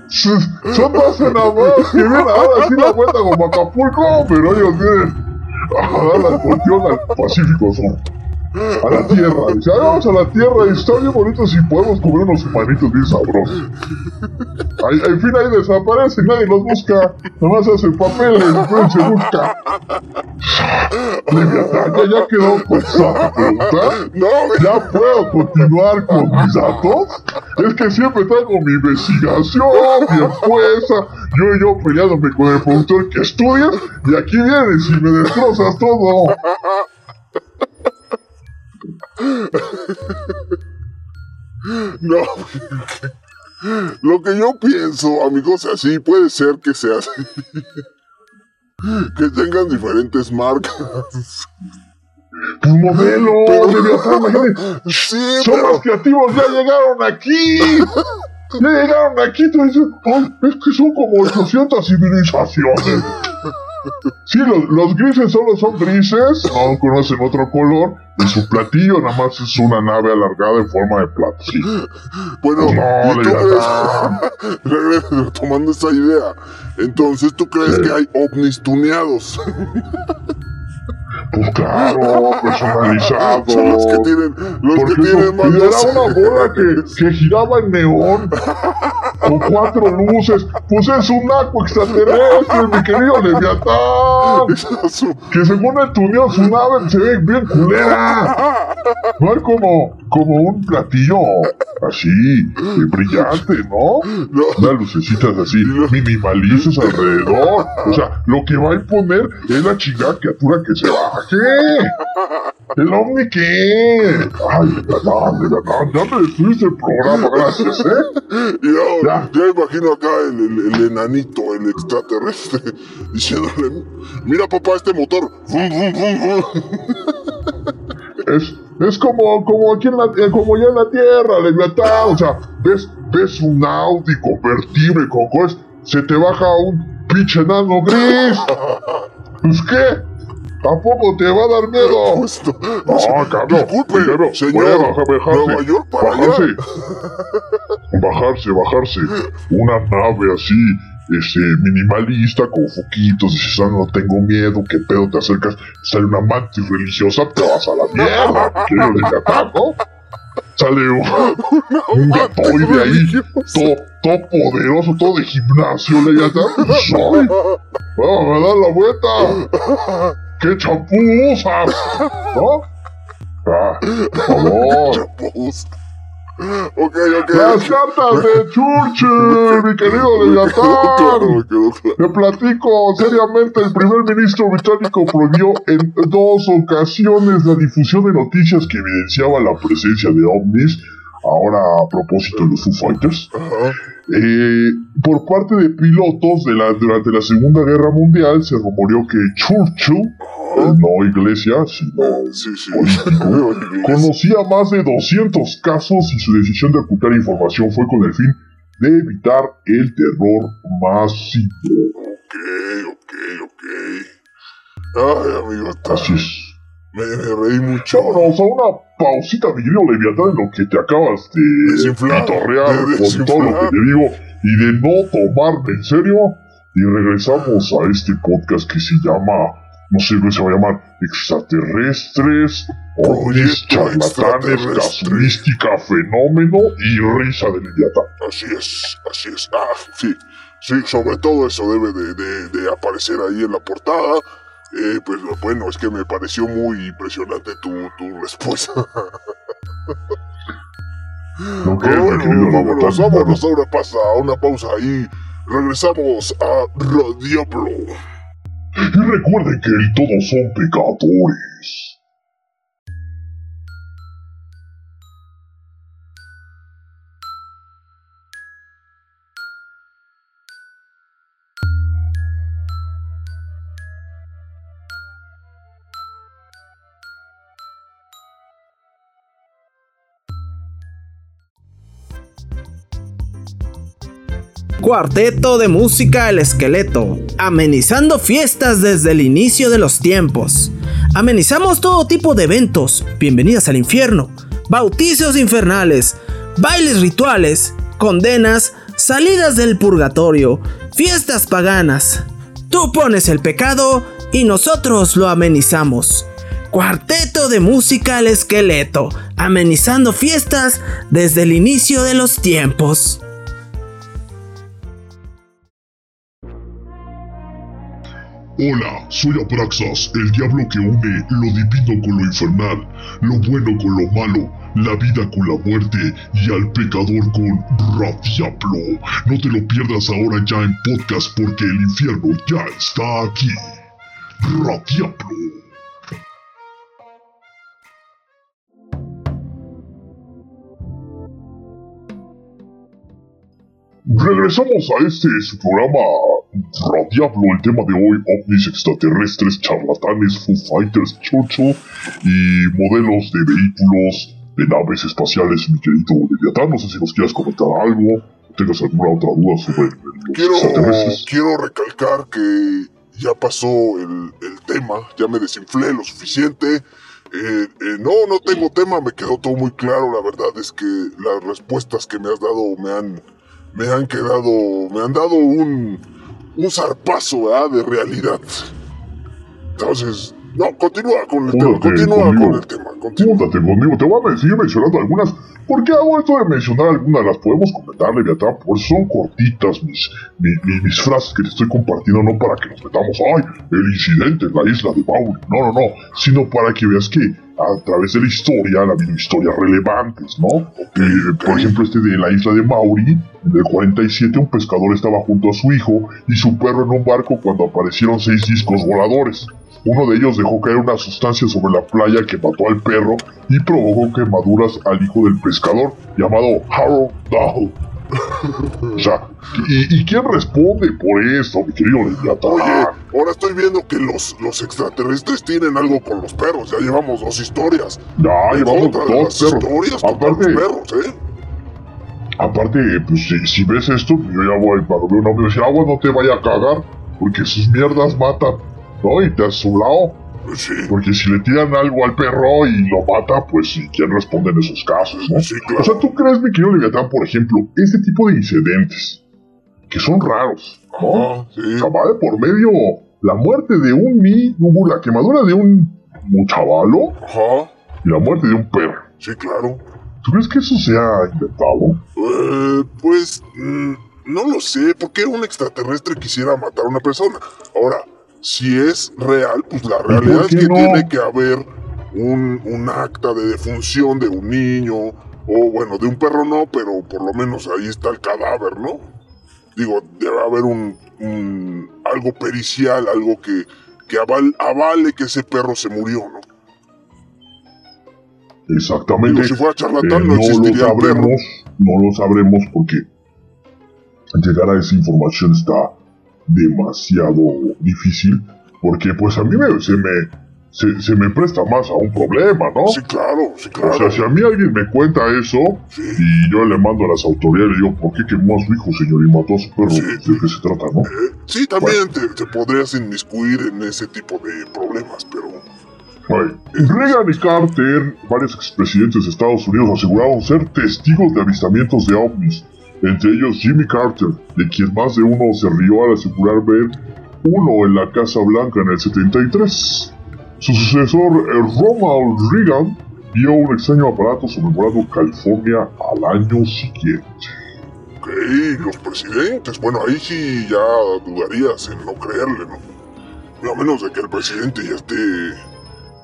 S2: Son dos enamorados que vienen a dar así la vuelta como Acapulco, pero ellos vienen a dar la cuestión al Pacífico Sur a la tierra. Dice, vamos a la tierra y está bien bonito si podemos comer unos humanitos bien sabrosos. Ahí, en fin, ahí desaparecen, nadie los busca. Nomás hacen papeles, después se busca. Leviatán, ya, ya quedó con esa pregunta. Ya puedo continuar con mis datos. Es que siempre traigo mi investigación bien puesta. Yo y yo peleándome con el productor que estudia. Y aquí vienes y me destrozas todo.
S1: No. Lo que yo pienso, amigos, así puede ser que sea así. Que tengan diferentes marcas.
S2: Un modelo, sí, Son los creativos, ya llegaron aquí. Ya llegaron aquí, tú dices, es que son como 800 civilizaciones. Sí, los, grises solo son grises, no conocen otro color, y su platillo nada más es una nave alargada en forma de plato.
S1: Bueno, no, ¿y tú crees? (laughs) retomando esa idea, entonces tú crees que hay ovnis tuneados. (laughs)
S2: Pues claro, personalizado.
S1: Son los que tienen, los que tienen más
S2: Era una bola que, (laughs) que giraba en neón con cuatro luces. Pues es un aco extraterrestre, mi querido Leviatán. (laughs) Que según el tuneo su nave se ve bien culera. No es como, como un platillo así, brillante, ¿no? no. Unas lucecitas así, minimalistas alrededor. O sea, lo que va a imponer es la chingada criatura que se baje. ¿El ovni qué? Ay, de verdad, ya me destruiste el programa, gracias, ¿eh? (laughs)
S1: ya, ya imagino acá el, el, enanito, el extraterrestre, (laughs) diciéndole, mira papá, este motor,
S2: Es, es como, como aquí en la, eh, como ya en la Tierra, Leviatán, o sea, ves, ves un Audi convertible con cosas, se te baja un pinche enano gris. (laughs) ¿Pues qué? Tampoco te va a dar miedo. (laughs)
S1: Justo.
S2: No, cabrón.
S1: Disculpe,
S2: primero,
S1: señor.
S2: Bajarse,
S1: Nueva York para
S2: bajarse. bajarse, bajarse. Una nave así, este, minimalista, con foquitos. Dices, ah, no tengo miedo, qué pedo, te acercas, sale una mantis religiosa, te vas a la (laughs) mierda. Quiero desgatar, ¿no? Sale un, un gatoide ahí, todo, todo poderoso, todo de gimnasio, le ya Soy. (laughs) Vamos a dar la vuelta. ¿Qué champú usas? ¿No? Ah, por favor.
S1: Ok, ok.
S2: Las cartas de Churchill, mi querido Leviatán. (laughs) Te platico seriamente, el primer ministro británico prohibió en dos ocasiones la difusión de noticias que evidenciaban la presencia de ovnis ahora a propósito de los Foo Fighters, eh, por parte de pilotos de la, durante la Segunda Guerra Mundial se rumoreó que Churchill, no iglesia, sino (laughs) conocía más de 200 casos y su decisión de ocultar información fue con el fin de evitar el terror masivo.
S1: Ok, ok, ok. Ay, amigo,
S2: Así es.
S1: Me, reí mucho.
S2: Vámonos a una pausita, mi querido Leviatán, en lo que te acabas de pitorrear con todo lo que te digo y de no tomarme en serio. Y regresamos a este podcast que se llama, no sé cómo se va a llamar, Extraterrestres, Ovnis, Charlatanes, Casuística, Fenómeno y Risa de Leviatán.
S1: Así es, así es. Ah, sí, sí, sobre todo eso debe de, de, de aparecer ahí en la portada. Eh, pues bueno, es que me pareció muy impresionante tu, tu respuesta. (laughs)
S2: Okay,
S1: bueno, vámonos, vámonos, ahora pasa una pausa y regresamos a Radiablo.
S2: Y recuerden que todos son pecadores.
S4: Cuarteto de música El Esqueleto, amenizando fiestas desde el inicio de los tiempos. Amenizamos todo tipo de eventos, bienvenidas al infierno, bautizos infernales, bailes rituales, condenas, salidas del purgatorio, fiestas paganas. Tú pones el pecado y nosotros lo amenizamos. Cuarteto de música al esqueleto, amenizando fiestas desde el inicio de los tiempos.
S2: Hola, soy Abraxas, el diablo que une lo divino con lo infernal, lo bueno con lo malo, la vida con la muerte y al pecador con Radiablo. No te lo pierdas ahora ya en podcast porque el infierno ya está aquí. Radiablo. Regresamos a este su programa Radiablo, el tema de hoy, ovnis extraterrestres, charlatanes, Foo Fighters, chocho y modelos de vehículos de naves espaciales, mi querido Leviatán. No sé si nos quieras comentar algo, tengas alguna otra duda sobre los
S1: Quiero,
S2: extraterrestres.
S1: quiero recalcar que ya pasó el, el tema, ya me desinflé lo suficiente. Eh, eh, no, no tengo tema, me quedó todo muy claro. La verdad es que las respuestas que me has dado me han, me han quedado, me han dado un, un zarpazo ¿verdad? de realidad. Entonces, no, continúa con el tema,
S2: Júntate
S1: continúa
S2: conmigo.
S1: con el tema, continúa.
S2: Júntate conmigo, te voy a seguir mencionando algunas. ¿Por qué hago esto de mencionar algunas? Las podemos comentar, Leviatán, por son cortitas mis, mi- mi- mis frases que te estoy compartiendo, no para que nos metamos, ay, el incidente en la isla de Maui. No, no, no, sino para que veas que a través de la historia han habido historias relevantes, ¿no? Por ejemplo, este de la isla de Mauri, en el 47 un pescador estaba junto a su hijo y su perro en un barco cuando aparecieron seis discos voladores. Uno de ellos dejó caer una sustancia sobre la playa que mató al perro y provocó quemaduras al hijo del pescador, llamado Harold Dahl. (laughs) o sea, ¿y, y quién responde por esto, mi querido Leviatán?
S1: Oye, ahora estoy viendo que los, los extraterrestres tienen algo con los perros. Ya llevamos dos historias.
S2: ya llevamos
S1: de
S2: dos
S1: las
S2: perros.
S1: historias
S2: Aparte,
S1: los perros, ¿eh?
S2: aparte, pues si, si ves esto, yo ya voy para ver un hombre y decir, agua no te vaya a cagar, porque sus mierdas matan, ¿no? Y te has su lado.
S1: Sí,
S2: Porque si le tiran algo al perro y lo mata, pues ¿quién responde en esos casos, no?
S1: sí, claro.
S2: O sea, ¿tú crees, mi querido Leviatán, por ejemplo, este tipo de incidentes que son raros, ¿no?
S1: Ajá, sí.
S2: O sea, va de por medio la muerte de un ni, hubo la quemadura de un, un chavalo
S1: Ajá,
S2: y la muerte de un perro.
S1: sí, claro.
S2: ¿Tú crees que eso se ha inventado?
S1: Eh, pues mm, no lo sé. ¿Por qué un extraterrestre quisiera matar a una persona? Ahora, si es real, pues la realidad es que
S2: no?
S1: tiene que haber un, un acta de defunción de un niño. O bueno, de un perro no, pero por lo menos ahí está el cadáver, ¿no? Digo, debe haber un, un- algo pericial, algo que, que aval- avale que ese perro se murió, ¿no?
S2: Exactamente.
S1: Digo, si fuera
S2: Eh,
S1: charlatán
S2: no
S1: no
S2: lo
S1: existiría
S2: sabremos, no lo sabremos porque llegar a esa información está demasiado difícil. Porque pues a mí me, se, me, se, se me presta más a un problema, ¿no?
S1: Sí, claro, sí, claro.
S2: O sea, si a mí alguien me cuenta eso
S1: Sí.
S2: y yo le mando a las autoridades y le digo, ¿por qué quemó a su hijo, señor, y mató a su perro?
S1: Sí.
S2: ¿De qué se trata, no?
S1: Eh, sí, también te, te podrías inmiscuir en ese tipo de problemas, pero...
S2: Ay, Reagan y Carter, varios expresidentes de Estados Unidos, aseguraron ser testigos de avistamientos de ovnis. Entre ellos Jimmy Carter, de quien más de uno se rió al asegurar ver uno en la Casa Blanca en el 73. Su sucesor, Ronald Reagan, vio un extraño aparato sobrevolando California al año siguiente.
S1: Ok, los presidentes, bueno, ahí sí ya dudarías en no creerle, ¿no? A menos de que el presidente ya esté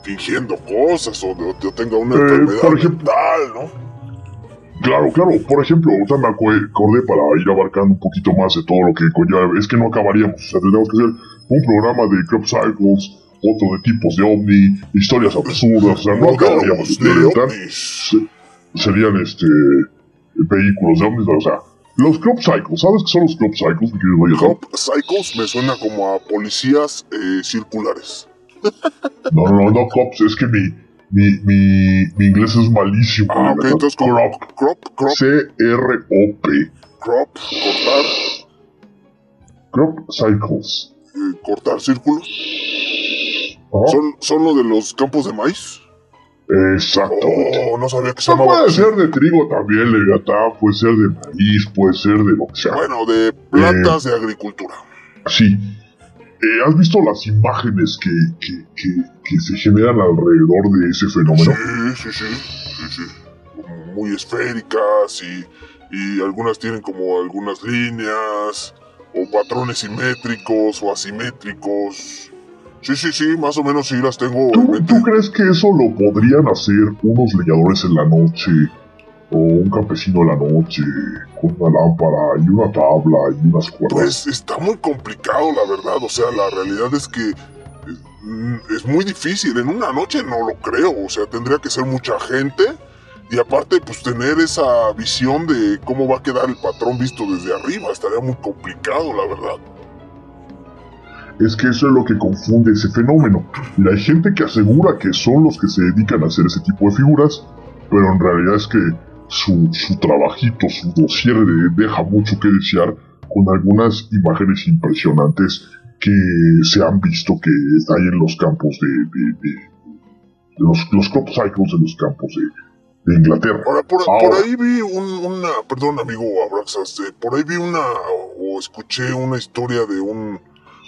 S1: fingiendo cosas o, o tenga una
S2: Eh,
S1: enfermedad
S2: por ejemplo-
S1: mental, ¿no?
S2: Claro, claro. Por ejemplo, ahorita me acu- acordé para ir abarcando un poquito más de todo lo que conlleva. Es que no acabaríamos. O sea, tendríamos que hacer un programa de crop cycles, otro de tipos de ovni, historias absurdas. O sea, no acabaríamos.
S1: Modelos de
S2: serían este vehículos de ovnis. O sea, los crop cycles. ¿Sabes qué son los crop cycles, mi querido Leviatán?
S1: Cop Psychos me suena como a policías eh, circulares.
S2: No, no, no, no cops. Es que mi, mi, mi, mi inglés es malísimo.
S1: Ah, ok, entonces
S2: crop.
S1: crop, crop,
S2: C-R-O-P.
S1: crop, cortar.
S2: Crop Cycles.
S1: Eh, cortar círculos.
S2: Ajá.
S1: ¿Son, ¿Son lo de los campos de maíz?
S2: Exactamente.
S1: Oh, no sabía que se
S2: No puede ser de trigo también, Leviatán, puede ser de maíz, puede ser de lo que sea.
S1: Bueno, de plantas de agricultura.
S2: Sí. Eh, ¿Has visto las imágenes que, que, que, que se generan alrededor de ese fenómeno?
S1: Sí, sí, sí, sí, Muy esféricas y, y algunas tienen como algunas líneas o patrones simétricos o asimétricos. Sí, sí, sí, más o menos sí las tengo en
S2: ¿Tú, tú crees que eso lo podrían hacer unos leñadores en la noche? O un campesino en la noche, con una lámpara y una tabla y unas cuerdas.
S1: Pues está muy complicado, la verdad. O sea, la realidad es que mm, es muy difícil. En una noche no lo creo. O sea, tendría que ser mucha gente. Y aparte, pues tener esa visión de cómo va a quedar el patrón visto desde arriba. Estaría muy complicado, la verdad.
S2: Es que eso es lo que confunde ese fenómeno. Mira, hay gente que asegura que son los que se dedican a hacer ese tipo de figuras, pero en realidad es que su, su trabajito, su dossier de- deja mucho que desear con algunas imágenes impresionantes que se han visto que hay en los campos de, de- los, los crop cycles de los campos de, de Inglaterra.
S1: Ahora, por,
S2: Ahora.
S1: por ahí vi un- una. Perdón, amigo Abraxas. eh, por ahí vi una. O escuché una historia de un.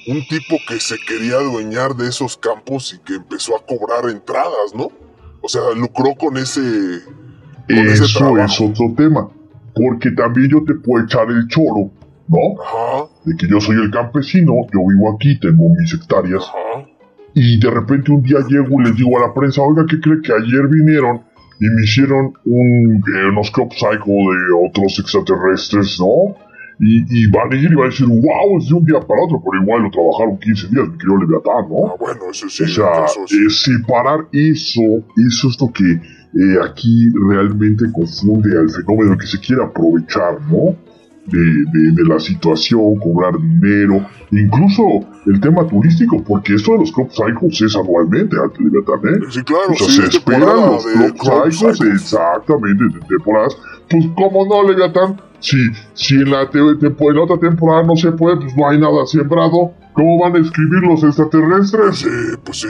S1: Un tipo que se quería adueñar de esos campos y que empezó a cobrar entradas, ¿no? O sea, lucró con ese.
S2: Eso es otro tema, porque también yo te puedo echar el choro, ¿no?
S1: Ajá,
S2: de que yo soy el campesino, yo vivo aquí, tengo mis hectáreas,
S1: ajá.
S2: y de repente un día llego y les digo a la prensa, oiga, ¿qué cree que ayer vinieron y me hicieron un, eh, unos crop cycle de otros extraterrestres, ¿no? Y, y van a ir y van a decir, wow, es de un día para otro, pero igual lo trabajaron 15 días, mi querido Leviatán, ¿no?
S1: Ah, bueno, eso sí.
S2: o sea, separar eso, eso es lo que eh, aquí realmente confunde al fenómeno que se quiere aprovechar, ¿no? De, de- de la situación, cobrar dinero, incluso el tema turístico, porque esto de los crop cycles es anualmente, al ¿eh?
S1: Sí, claro,
S2: O sea,
S1: sí,
S2: se
S1: es
S2: esperan los crop
S1: crop
S2: cycles,
S1: cycles.
S2: exactamente, de temporadas. Pues, ¿cómo no, Leviatán? Si, si en, la te- te- en la otra temporada no se puede, pues no hay nada sembrado. ¿Cómo van a escribir los extraterrestres?
S1: Sí, pues sí.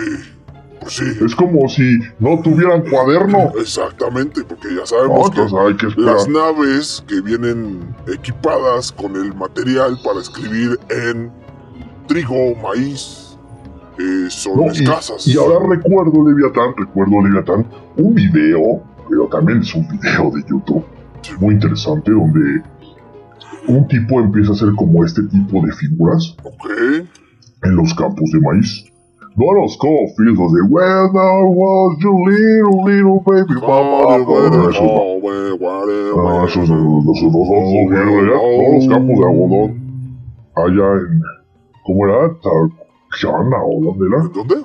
S1: Pues sí.
S2: Es como si no tuvieran cuaderno.
S1: Exactamente, porque ya
S2: No,
S1: sabemos que
S2: entonces hay que
S1: las naves que vienen equipadas con el material para escribir en trigo, maíz, eh, son
S2: No, y,
S1: escasas.
S2: y ahora recuerdo, Leviatán, recuerdo, Leviatán, un video, pero también es un video de YouTube, muy interesante, donde un tipo empieza a hacer como este tipo de figuras
S1: Ok.
S2: en los campos de maíz. Not as cold feels when I was your little, little baby papá. Ah, ah, ah esos esos dos son allá, todos los campos de algodón. Allá en. ¿Cómo era? Tarjana o dónde era?
S1: ¿Dónde?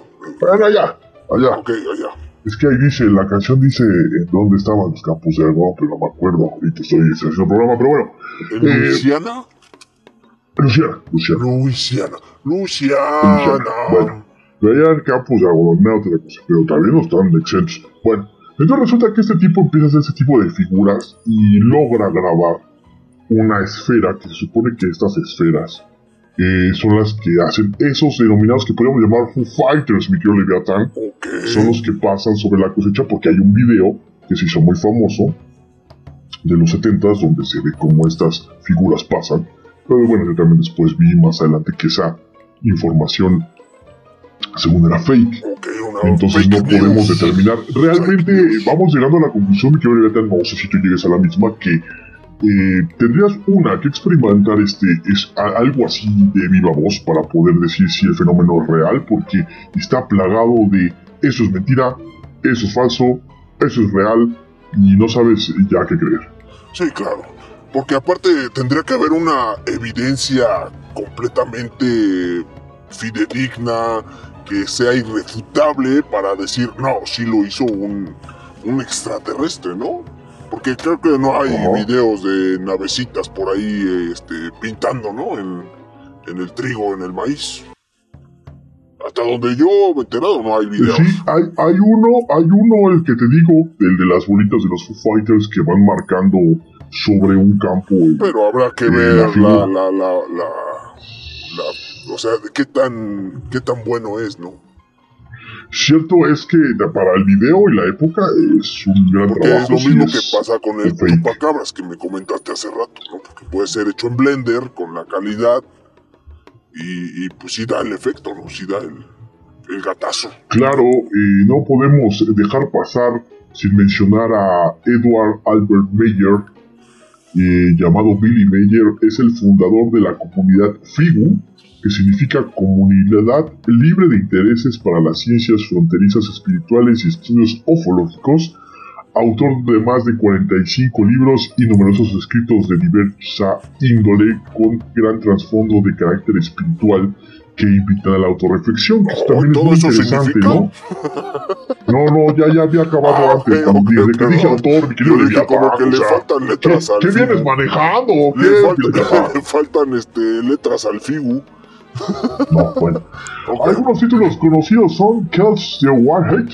S2: Era allá, allá.
S1: Ok, allá.
S2: Es que ahí dice, la canción dice en dónde estaban los campos de algodón, pero no me acuerdo. Ahorita estoy haciendo el programa, pero bueno.
S1: ¿En
S2: eh,
S1: Luisiana?
S2: Luciana, Luciana.
S1: Luciana,
S2: Luciana.
S1: Luciana.
S2: Bueno. Veían campos de algodón, no otra cosa, pero también no estaban exentos. Bueno, entonces resulta que este tipo empieza a hacer ese tipo de figuras y logra grabar una esfera que se supone que estas esferas eh, son las que hacen esos denominados que podríamos llamar Foo Fighters, mi querido Leviatán. Son los que pasan sobre la cosecha porque hay un video que se hizo muy famoso de los 70s donde se ve cómo estas figuras pasan. Pero bueno, yo también después vi más adelante que esa información según era fake.
S1: Una
S2: Entonces no podemos
S1: news.
S2: determinar. Realmente vamos llegando a la conclusión, mi querido Leviatán, no sé si tú llegues a la misma, que eh, tendrías una que experimentar este es a- algo así de viva voz para poder decir si el fenómeno es real, porque está plagado de eso es mentira, eso es falso, eso es real, y no sabes ya qué creer.
S1: Sí, claro. Porque aparte tendría que haber una evidencia completamente fidedigna, que sea irrefutable para decir, no, sí lo hizo un, un extraterrestre, ¿no? Porque creo que no hay
S2: Ajá.
S1: videos de navecitas por ahí este, pintando, ¿no? En, en el trigo, en el maíz. Hasta donde yo me he enterado no hay
S2: Eh,
S1: videos.
S2: Sí, hay, hay uno, hay uno, el que te digo, el de las bolitas de los Foo Fighters que van marcando sobre un campo.
S1: Pero habrá que ver
S2: la,
S1: la, la, la, o sea, qué tan, qué tan bueno es, ¿no?
S2: Cierto es que para el video y la época es un gran
S1: Porque
S2: trabajo.
S1: es lo mismo
S2: es
S1: que pasa con el
S2: fake.
S1: chupacabras que me comentaste hace rato, ¿no? Porque puede ser hecho en Blender con la calidad y, y pues sí da el efecto, ¿no? Sí da el, el gatazo.
S2: Claro, y no podemos dejar pasar sin mencionar a Edward Albert Meyer, eh, llamado Billy Meyer, es el fundador de la comunidad FIGU, que significa Comunidad Libre de Intereses para las Ciencias Fronterizas Espirituales y Estudios Ofológicos, autor de más de 45 libros y numerosos escritos de diversa índole con gran trasfondo de carácter espiritual que invitan a la autorreflexión, que
S1: Oh,
S2: también es
S1: ¿todo
S2: muy interesante? ¿no? No, no, ya, ya había acabado
S1: Ah,
S2: antes,
S1: ok,
S2: cuando
S1: ok,
S2: desde que dije autor, mi querido
S1: dije como que
S2: o
S1: le
S2: sea,
S1: faltan
S2: ¿Qué,
S1: letras al
S2: qué vienes manejando? o ¿Qué?
S1: Le, falta- (laughs) le faltan este, letras al Figu.
S2: No, bueno.
S1: Ok.
S2: Algunos títulos conocidos son Kells de Warhead,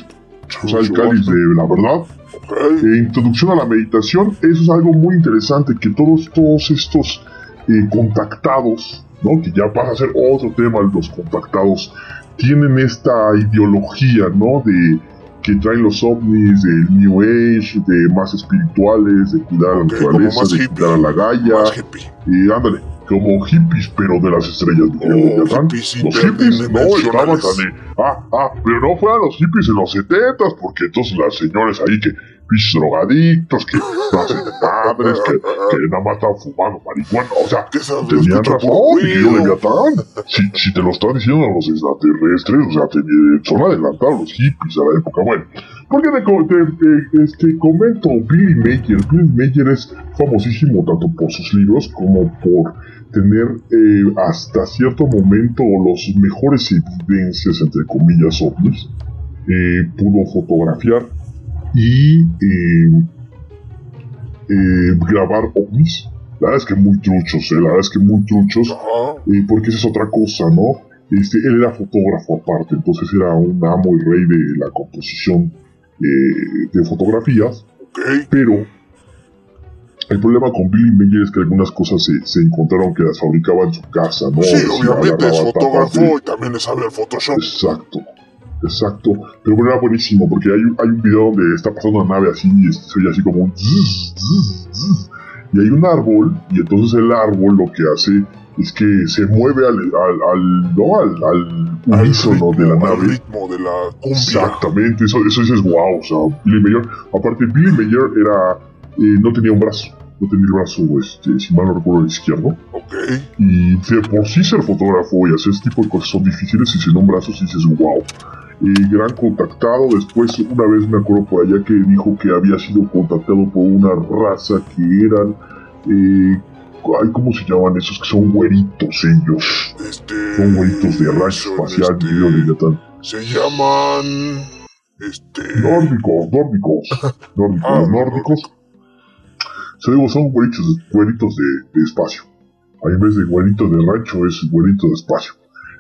S2: o sea, el cáliz de la verdad,
S1: Ok.
S2: e Introducción a la meditación. Eso es algo muy interesante, que todos, todos estos eh, contactados, ¿no? que ya pasa a ser otro tema, los contactados, tienen esta ideología, ¿no? De que traen los ovnis del New Age, de más espirituales, de cuidar a la naturaleza, de
S1: hippie.
S2: cuidar a la
S1: hippie.
S2: y ándale, como hippies, pero de las estrellas,
S1: Oh, hippies
S2: Los hippies no estaban tan de, ah, ah, pero no fueran los hippies en los setentas, porque entonces las señores ahí que, pichos drogadictos, que (laughs) no hacen padres, que, que nada más estaban fumando marihuana, o sea, tenían razón,
S1: ruido.
S2: Leviatán. Si, si te lo están diciendo los extraterrestres, o sea, te, son adelantados los hippies a la época. Bueno, porque te- te- este, comento, Billy Mayer, Billy Mayer es famosísimo tanto por sus libros como por tener eh, hasta cierto momento los mejores evidencias, entre comillas, ovnis. Eh, pudo fotografiar y eh, grabar ovnis. La verdad es que muy truchos, eh, la verdad es que muy truchos, porque esa es otra cosa, ¿no? Este, él era fotógrafo aparte, entonces era un amo y rey de la composición de fotografías, pero el problema con Billy Mayer es que algunas cosas se, se encontraron que las fabricaba en su casa, ¿no?
S1: Sí, obviamente es
S2: de-
S1: fotógrafo y también le sabe el Photoshop.
S2: Exacto, exacto. Pero bueno, era buenísimo porque hay, un- hay un video donde está pasando una nave así y se oye así como un zzz, zzz, zzz, y hay un árbol y entonces el árbol lo que hace es que se mueve al, al, al, ¿no? al, al unísono de la
S1: ritmo, al
S2: nave.
S1: ritmo de la cumbia.
S2: Exactamente, eso, eso dices, wow, o sea, Billy Mayer, aparte Billy Mayer era, eh, no tenía un brazo, no tenía el brazo, este, si mal no recuerdo, el izquierdo,
S1: Ok.
S2: y de por sí ser fotógrafo y hacer este tipo de cosas son difíciles y sin un brazo sí dices wow. Y gran contactado, después una vez me acuerdo por allá que dijo que había sido contactado por una raza que eran, eh, ay, ¿cómo se llaman esos? Que son güeritos ellos.
S1: Este.
S2: Son güeritos de
S1: son,
S2: espacial,
S1: este,
S2: Leviatán.
S1: Se llaman. Este.
S2: Nórdicos, nórdicos, (laughs) nórdicos,
S1: Ah,
S2: nórdicos. Digo, son güeritos, güeritos de, de espacio. Ahí en vez de güerito de rancho es güerito de espacio.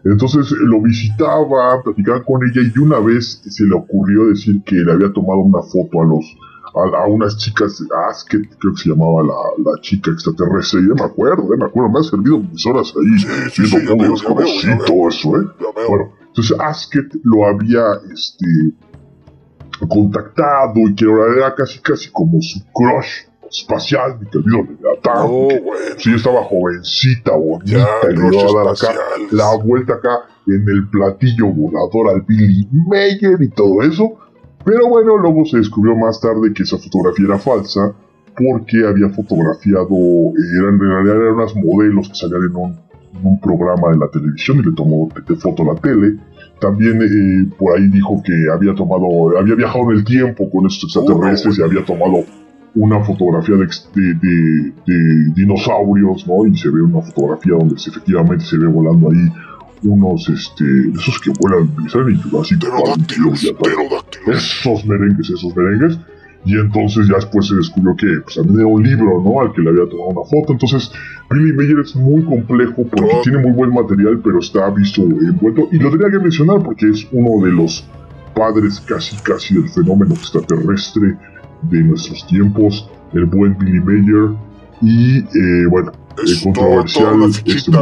S2: Entonces eh, lo visitaba, platicaba con ella y una vez se le ocurrió decir que le había tomado una foto a los a, a unas chicas, Asket, creo que se llamaba la, la chica extraterrestre, ya me acuerdo, ya me acuerdo, me ha servido mis horas ahí
S1: Sí, sí, sí, ya veo, veo,
S2: eso, ¿eh? Bueno, entonces Asket lo había este, contactado y que ahora era casi casi como su crush espacial, mi querido Leviatán.
S1: Oh,
S2: que,
S1: bueno.
S2: Sí, estaba jovencita, bonita,
S1: Ya,
S2: y le iba a dar acá la vuelta acá en el platillo volador al Billy Mayer y todo eso. Pero bueno, luego se descubrió más tarde que esa fotografía era falsa porque había fotografiado, eh, eran, en realidad eran unas modelos que salían en un, en un programa de la televisión y le tomó de foto a la tele. También eh, por ahí dijo que había tomado, había viajado en el tiempo con estos extraterrestres y había tomado una fotografía de, de, de- de dinosaurios, ¿no? Y se ve una fotografía donde se- efectivamente se ve volando ahí unos, este, esos que vuelan, salen en Jurassic Park,
S1: Pterodáctilos,
S2: esos merengues, esos merengues. Y entonces ya después se descubrió que pues, era un libro, ¿no? Al que le había tomado una foto. Entonces, Billy Mayer es muy complejo porque
S1: Oh.
S2: tiene muy buen material, pero está visto envuelto. Y lo tenía que mencionar porque es uno de los padres casi casi del fenómeno extraterrestre de nuestros tiempos, el buen Billy Mayer. Y eh, bueno,
S1: Es
S2: eh, controversial.
S1: toda una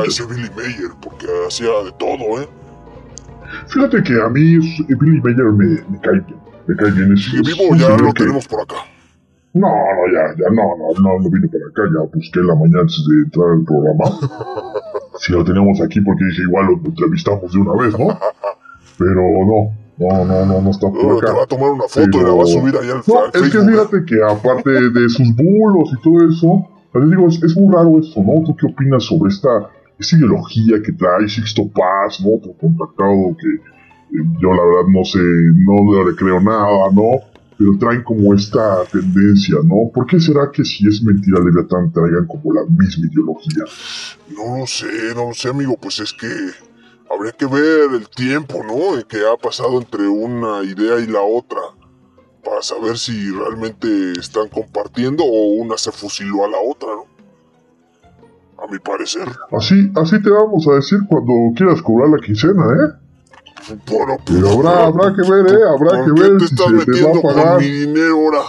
S2: este
S1: Billy Mayer, porque hacía de todo, ¿eh?
S2: Fíjate que a mí eh, Billy Mayer me, me cae bien. Me cae bien. Es, es
S1: vivo, ya lo
S2: que-
S1: tenemos por acá.
S2: No, no, ya, ya, no, no, no, no vine para acá, ya busqué la mañana antes de entrar al programa. (laughs) Si lo tenemos aquí porque dije igual lo entrevistamos de una vez, ¿no? (laughs) Pero no, no, no, no, no está por
S1: te
S2: acá.
S1: va a tomar una foto y la va a subir allá al,
S2: No, es que fíjate que aparte de sus bulos y todo eso, te digo, es, es muy raro esto, ¿no? ¿Tú qué opinas sobre esta, esta ideología que trae Sixto Paz, ¿no? Otro contactado que eh, yo la verdad no sé, no le creo nada, ¿no? Pero traen como esta tendencia, ¿no? ¿Por qué será que si es mentira Leviatán traigan como la misma ideología?
S1: No lo sé, no lo sé, amigo. Pues es que habría que ver el tiempo, ¿no? En que ha pasado entre una idea y la otra. Para saber si realmente están compartiendo o una se fusiló a la otra, ¿no? A mi parecer.
S2: Así, así te vamos a decir cuando quieras cobrar la quincena, ¿eh?
S1: Bueno,
S2: Pero habrá, habrá que ver, ¿eh? Habrá
S1: ¿por
S2: que
S1: qué
S2: ver
S1: te
S2: si
S1: estás
S2: se te va
S1: metiendo
S2: a pagar.
S1: con mi dinero ahora?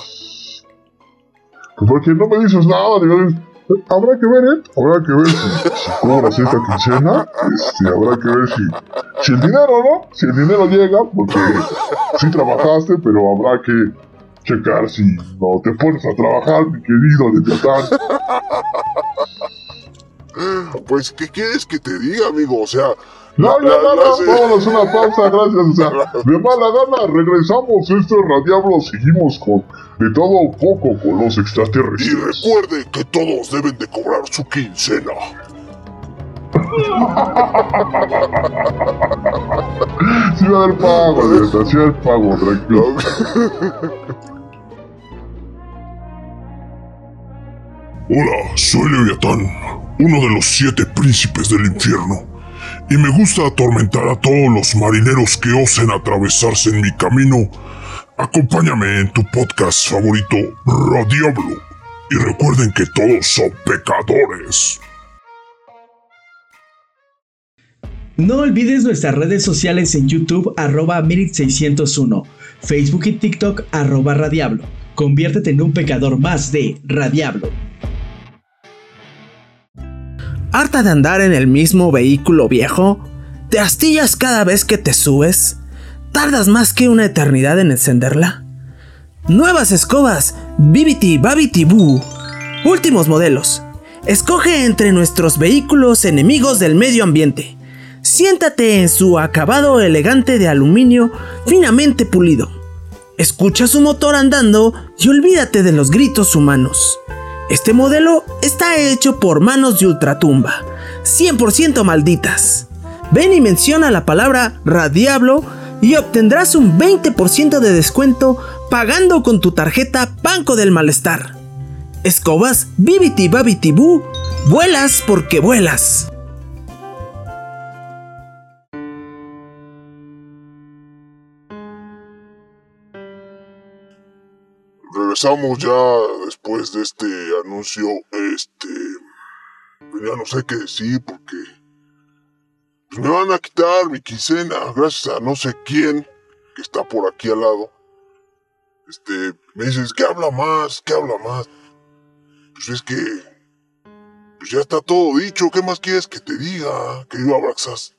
S2: Pues porque no me dices nada, eh, habrá que ver, ¿eh? Habrá que ver si, si cobras esta quincena, este, habrá que ver si, si el dinero, ¿no? Si el dinero llega, porque sí trabajaste, pero habrá que checar si no te pones a trabajar, mi querido Leviatán.
S1: Pues, ¿qué quieres que te diga, amigo? O sea,
S2: No,
S1: la-
S2: nada,
S1: la-
S2: vámonos una pausa, gracias. O sea, (laughs) de mala gana, regresamos. Esto es Radiablo, seguimos con de todo un poco con los
S1: Y
S2: extraterrestres.
S1: recuerde que todos deben de cobrar su quincena. (laughs)
S2: Sí va a haber pago, Leviatán, sí va a haber pago, tranquilo.
S1: Hola, soy Leviatán, uno de los siete príncipes del infierno, y me gusta atormentar a todos los marineros que osen atravesarse en mi camino. Acompáñame en tu podcast favorito, Radiablo, y recuerden que todos son pecadores.
S3: No olvides nuestras redes sociales en YouTube arroba Mirit601, Facebook y TikTok arroba Radiablo. Conviértete en un pecador más de Radiablo.
S4: ¿Harta de andar en el mismo vehículo viejo? ¿Te astillas cada vez que te subes? ¿Tardas más que una eternidad en encenderla? Nuevas escobas, Bibiti Babiti Boo. Últimos modelos. Escoge entre nuestros vehículos enemigos del medio ambiente. Siéntate en su acabado elegante de aluminio finamente pulido. Escucha su motor andando y olvídate de los gritos humanos. Este modelo está hecho por manos de ultratumba, 100% malditas. Ven y menciona la palabra Radiablo y obtendrás un 20% de descuento pagando con tu tarjeta Banco del Malestar. Escobas Bibiti Babiti Boo, vuelas porque vuelas.
S1: Regresamos ya después de este anuncio, este... Ya no sé qué decir porque... Pues me van a quitar mi quincena gracias a no sé quién que está por aquí al lado. Este, me dices, ¿qué habla más? ¿Qué habla más? Pues es que... Pues ya está todo dicho, ¿qué más quieres que te diga, querido Abraxas?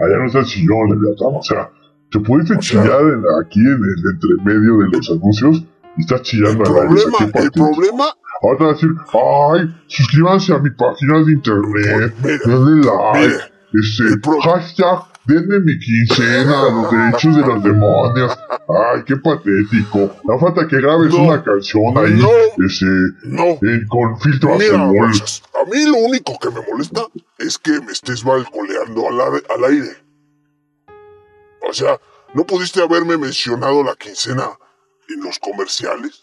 S2: Allá no está el sillón, Leviatán. O sea, te pudiste
S1: O sea-
S2: chillar en- aquí en el entremedio de los anuncios y estás
S1: El
S2: chillando a la
S1: problema, el problema,
S2: Ahora te van a decir, ay, suscríbanse a mi página de internet,
S1: Mira,
S2: denle like,
S1: mira,
S2: este,
S1: pro-
S2: hashtag, denme mi quincena, los (laughs) derechos de los demonios. Ay, qué patético. No falta que grabes
S1: No,
S2: una canción ahí,
S1: no.
S2: este,
S1: no.
S2: eh, con filtro
S1: Mira,
S2: azul.
S1: A mí lo único que me molesta es que me estés balcoleando al aire. O sea, ¿no pudiste haberme mencionado la quincena en los comerciales?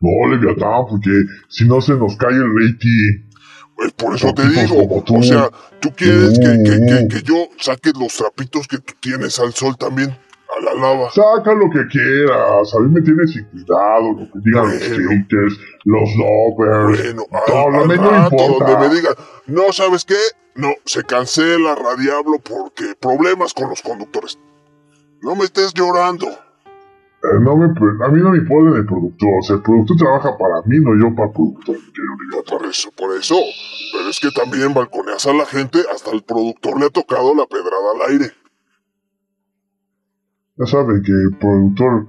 S2: No, Leviatán, porque si no se nos cae el rating.
S1: Pues por eso te digo. O sea, tú quieres que, que- que-
S2: Tú.
S1: que yo saque los trapitos que tú tienes al sol también, a la lava.
S2: Saca lo que quieras, a mí me tienes sin cuidado, lo que digan los
S1: Bueno.
S2: haters, los lovers.
S1: Bueno, al, al
S2: mí no
S1: rato
S2: importa.
S1: donde me digan, no, ¿sabes qué? No, se cancela Radiablo porque problemas con los conductores. No me estés llorando.
S2: Eh, no me, a mí no me importa el productor, o sea, el productor trabaja para mí, no yo para el productor.
S1: Por eso, por eso. Pero es que también balconeas a la gente, hasta el productor le ha tocado la pedrada al aire.
S2: Ya saben que el productor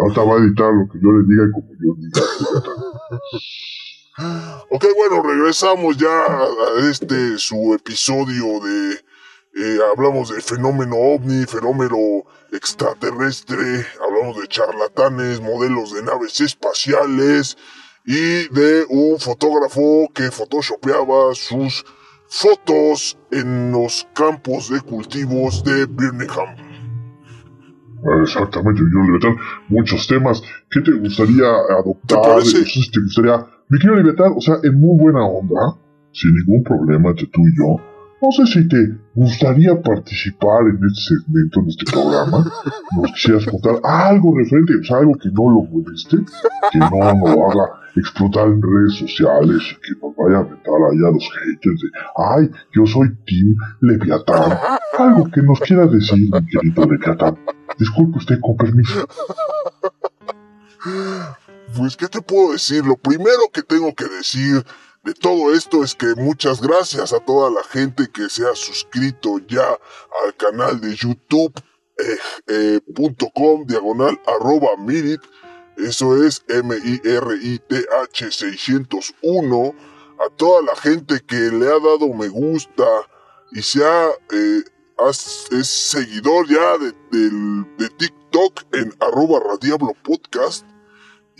S2: ahorita va a editar lo que yo le diga y como yo diga.
S1: ok, bueno, regresamos ya a este su episodio de eh, hablamos de fenómeno ovni, fenómeno extraterrestre, hablamos de charlatanes, modelos de naves espaciales y de un fotógrafo que photoshopeaba sus fotos en los campos de cultivos de Birmingham.
S2: Exactamente, yo Libertad, muchos temas. ¿Qué te gustaría adoptar? ¿Te parece? ¿Te gustaría? Mi querido Libertad, o sea, en muy buena onda, sin ningún problema entre tú y yo, no sé si te gustaría participar en este segmento, en este programa. Nos quisieras contar algo referente, o sea, algo que no lo moleste, que no lo haga explotar en redes sociales y que nos vaya a meter allá a los haters de, ay, yo soy Tim Leviatán. Algo que nos quiera decir, mi querido Leviatán. Disculpe usted, con permiso.
S1: Pues, ¿qué te puedo decir? Lo primero que tengo que decir de todo esto es que muchas gracias a toda la gente que se ha suscrito ya al canal de youtube.com eh, eh, diagonal arroba mirit. Eso es M-I-R-I-T-H 601. A toda la gente que le ha dado me gusta y se ha, eh, es seguidor ya de, de TikTok en arroba radiablo podcast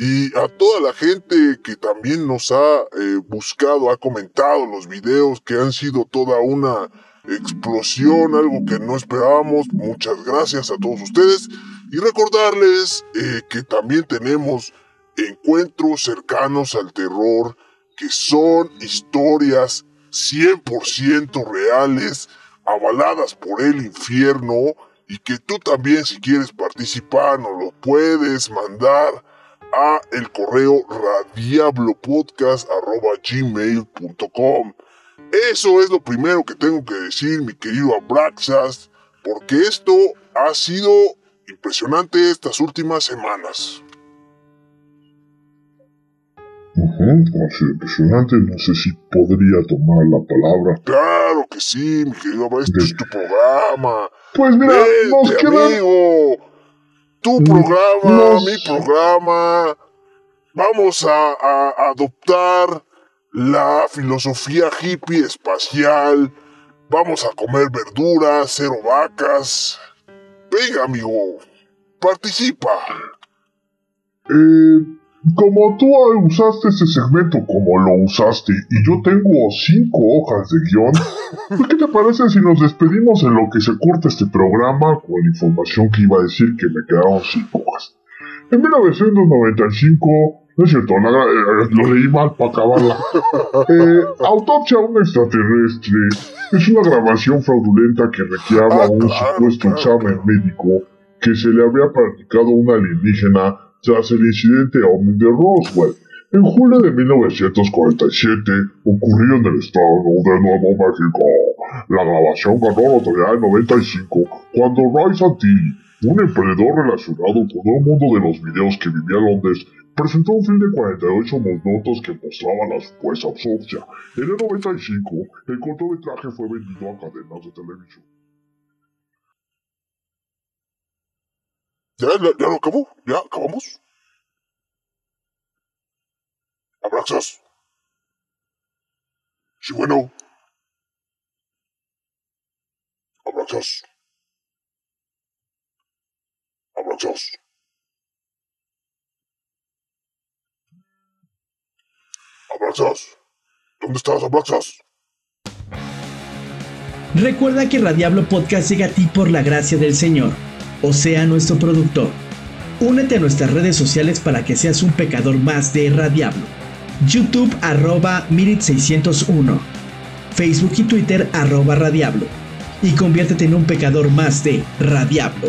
S1: y a toda la gente que también nos ha eh, buscado, ha comentado los videos que han sido toda una explosión, algo que no esperábamos. Muchas gracias a todos ustedes. Y recordarles eh, que también tenemos encuentros cercanos al terror, que son historias 100% reales, avaladas por el infierno, y que tú también si quieres participar nos lo puedes mandar a el correo radiablopodcast.gmail.com. Eso es lo primero que tengo que decir, mi querido Abraxas, porque esto ha sido impresionante estas últimas semanas.
S2: ha sido impresionante, no sé si podría tomar la palabra.
S1: Claro que sí, mi querido Abraxas, este es tu programa.
S2: Pues mira, nos queda
S1: tu programa, mi programa. Vamos a, adoptar la filosofía hippie espacial. Vamos a comer verduras, cero vacas. Venga, amigo, participa.
S2: Eh, como tú usaste ese segmento como lo usaste y yo tengo cinco hojas de guion, pues, ¿qué te parece si nos despedimos en lo que se corta este programa con la información que iba a decir que me quedaron cinco hojas? En 1995, no es cierto, eh, lo leí mal para acabarla. (laughs) Eh, autopsia a un extraterrestre es una grabación fraudulenta que requiaba ah, un supuesto examen médico que se le había practicado a un alienígena tras el incidente OVNI de Roswell. En julio de 1947 ocurrió en el estado de Nuevo México. La grabación ganó notoriedad en 95 cuando Ray Santilli, un emprendedor relacionado con el mundo de los videos que vivía en Londres, presentó un film de 48 minutos que mostraba la supuesta autopsia. En el 95, el cortometraje fue vendido a cadenas de televisión.
S1: ¿Ya, ya, lo acabó? ¿Ya acabamos? Abraxas. Sí, bueno. Abraxas. Abraxas. Abraxas. ¿Dónde estás, Abraxas?
S3: Recuerda que Radiablo Podcast llega a ti por la gracia del Señor o sea nuestro productor. Únete a nuestras redes sociales para que seas un pecador más de Radiablo. YouTube arroba Mirit601. Facebook y Twitter arroba Radiablo. Y conviértete en un pecador más de Radiablo.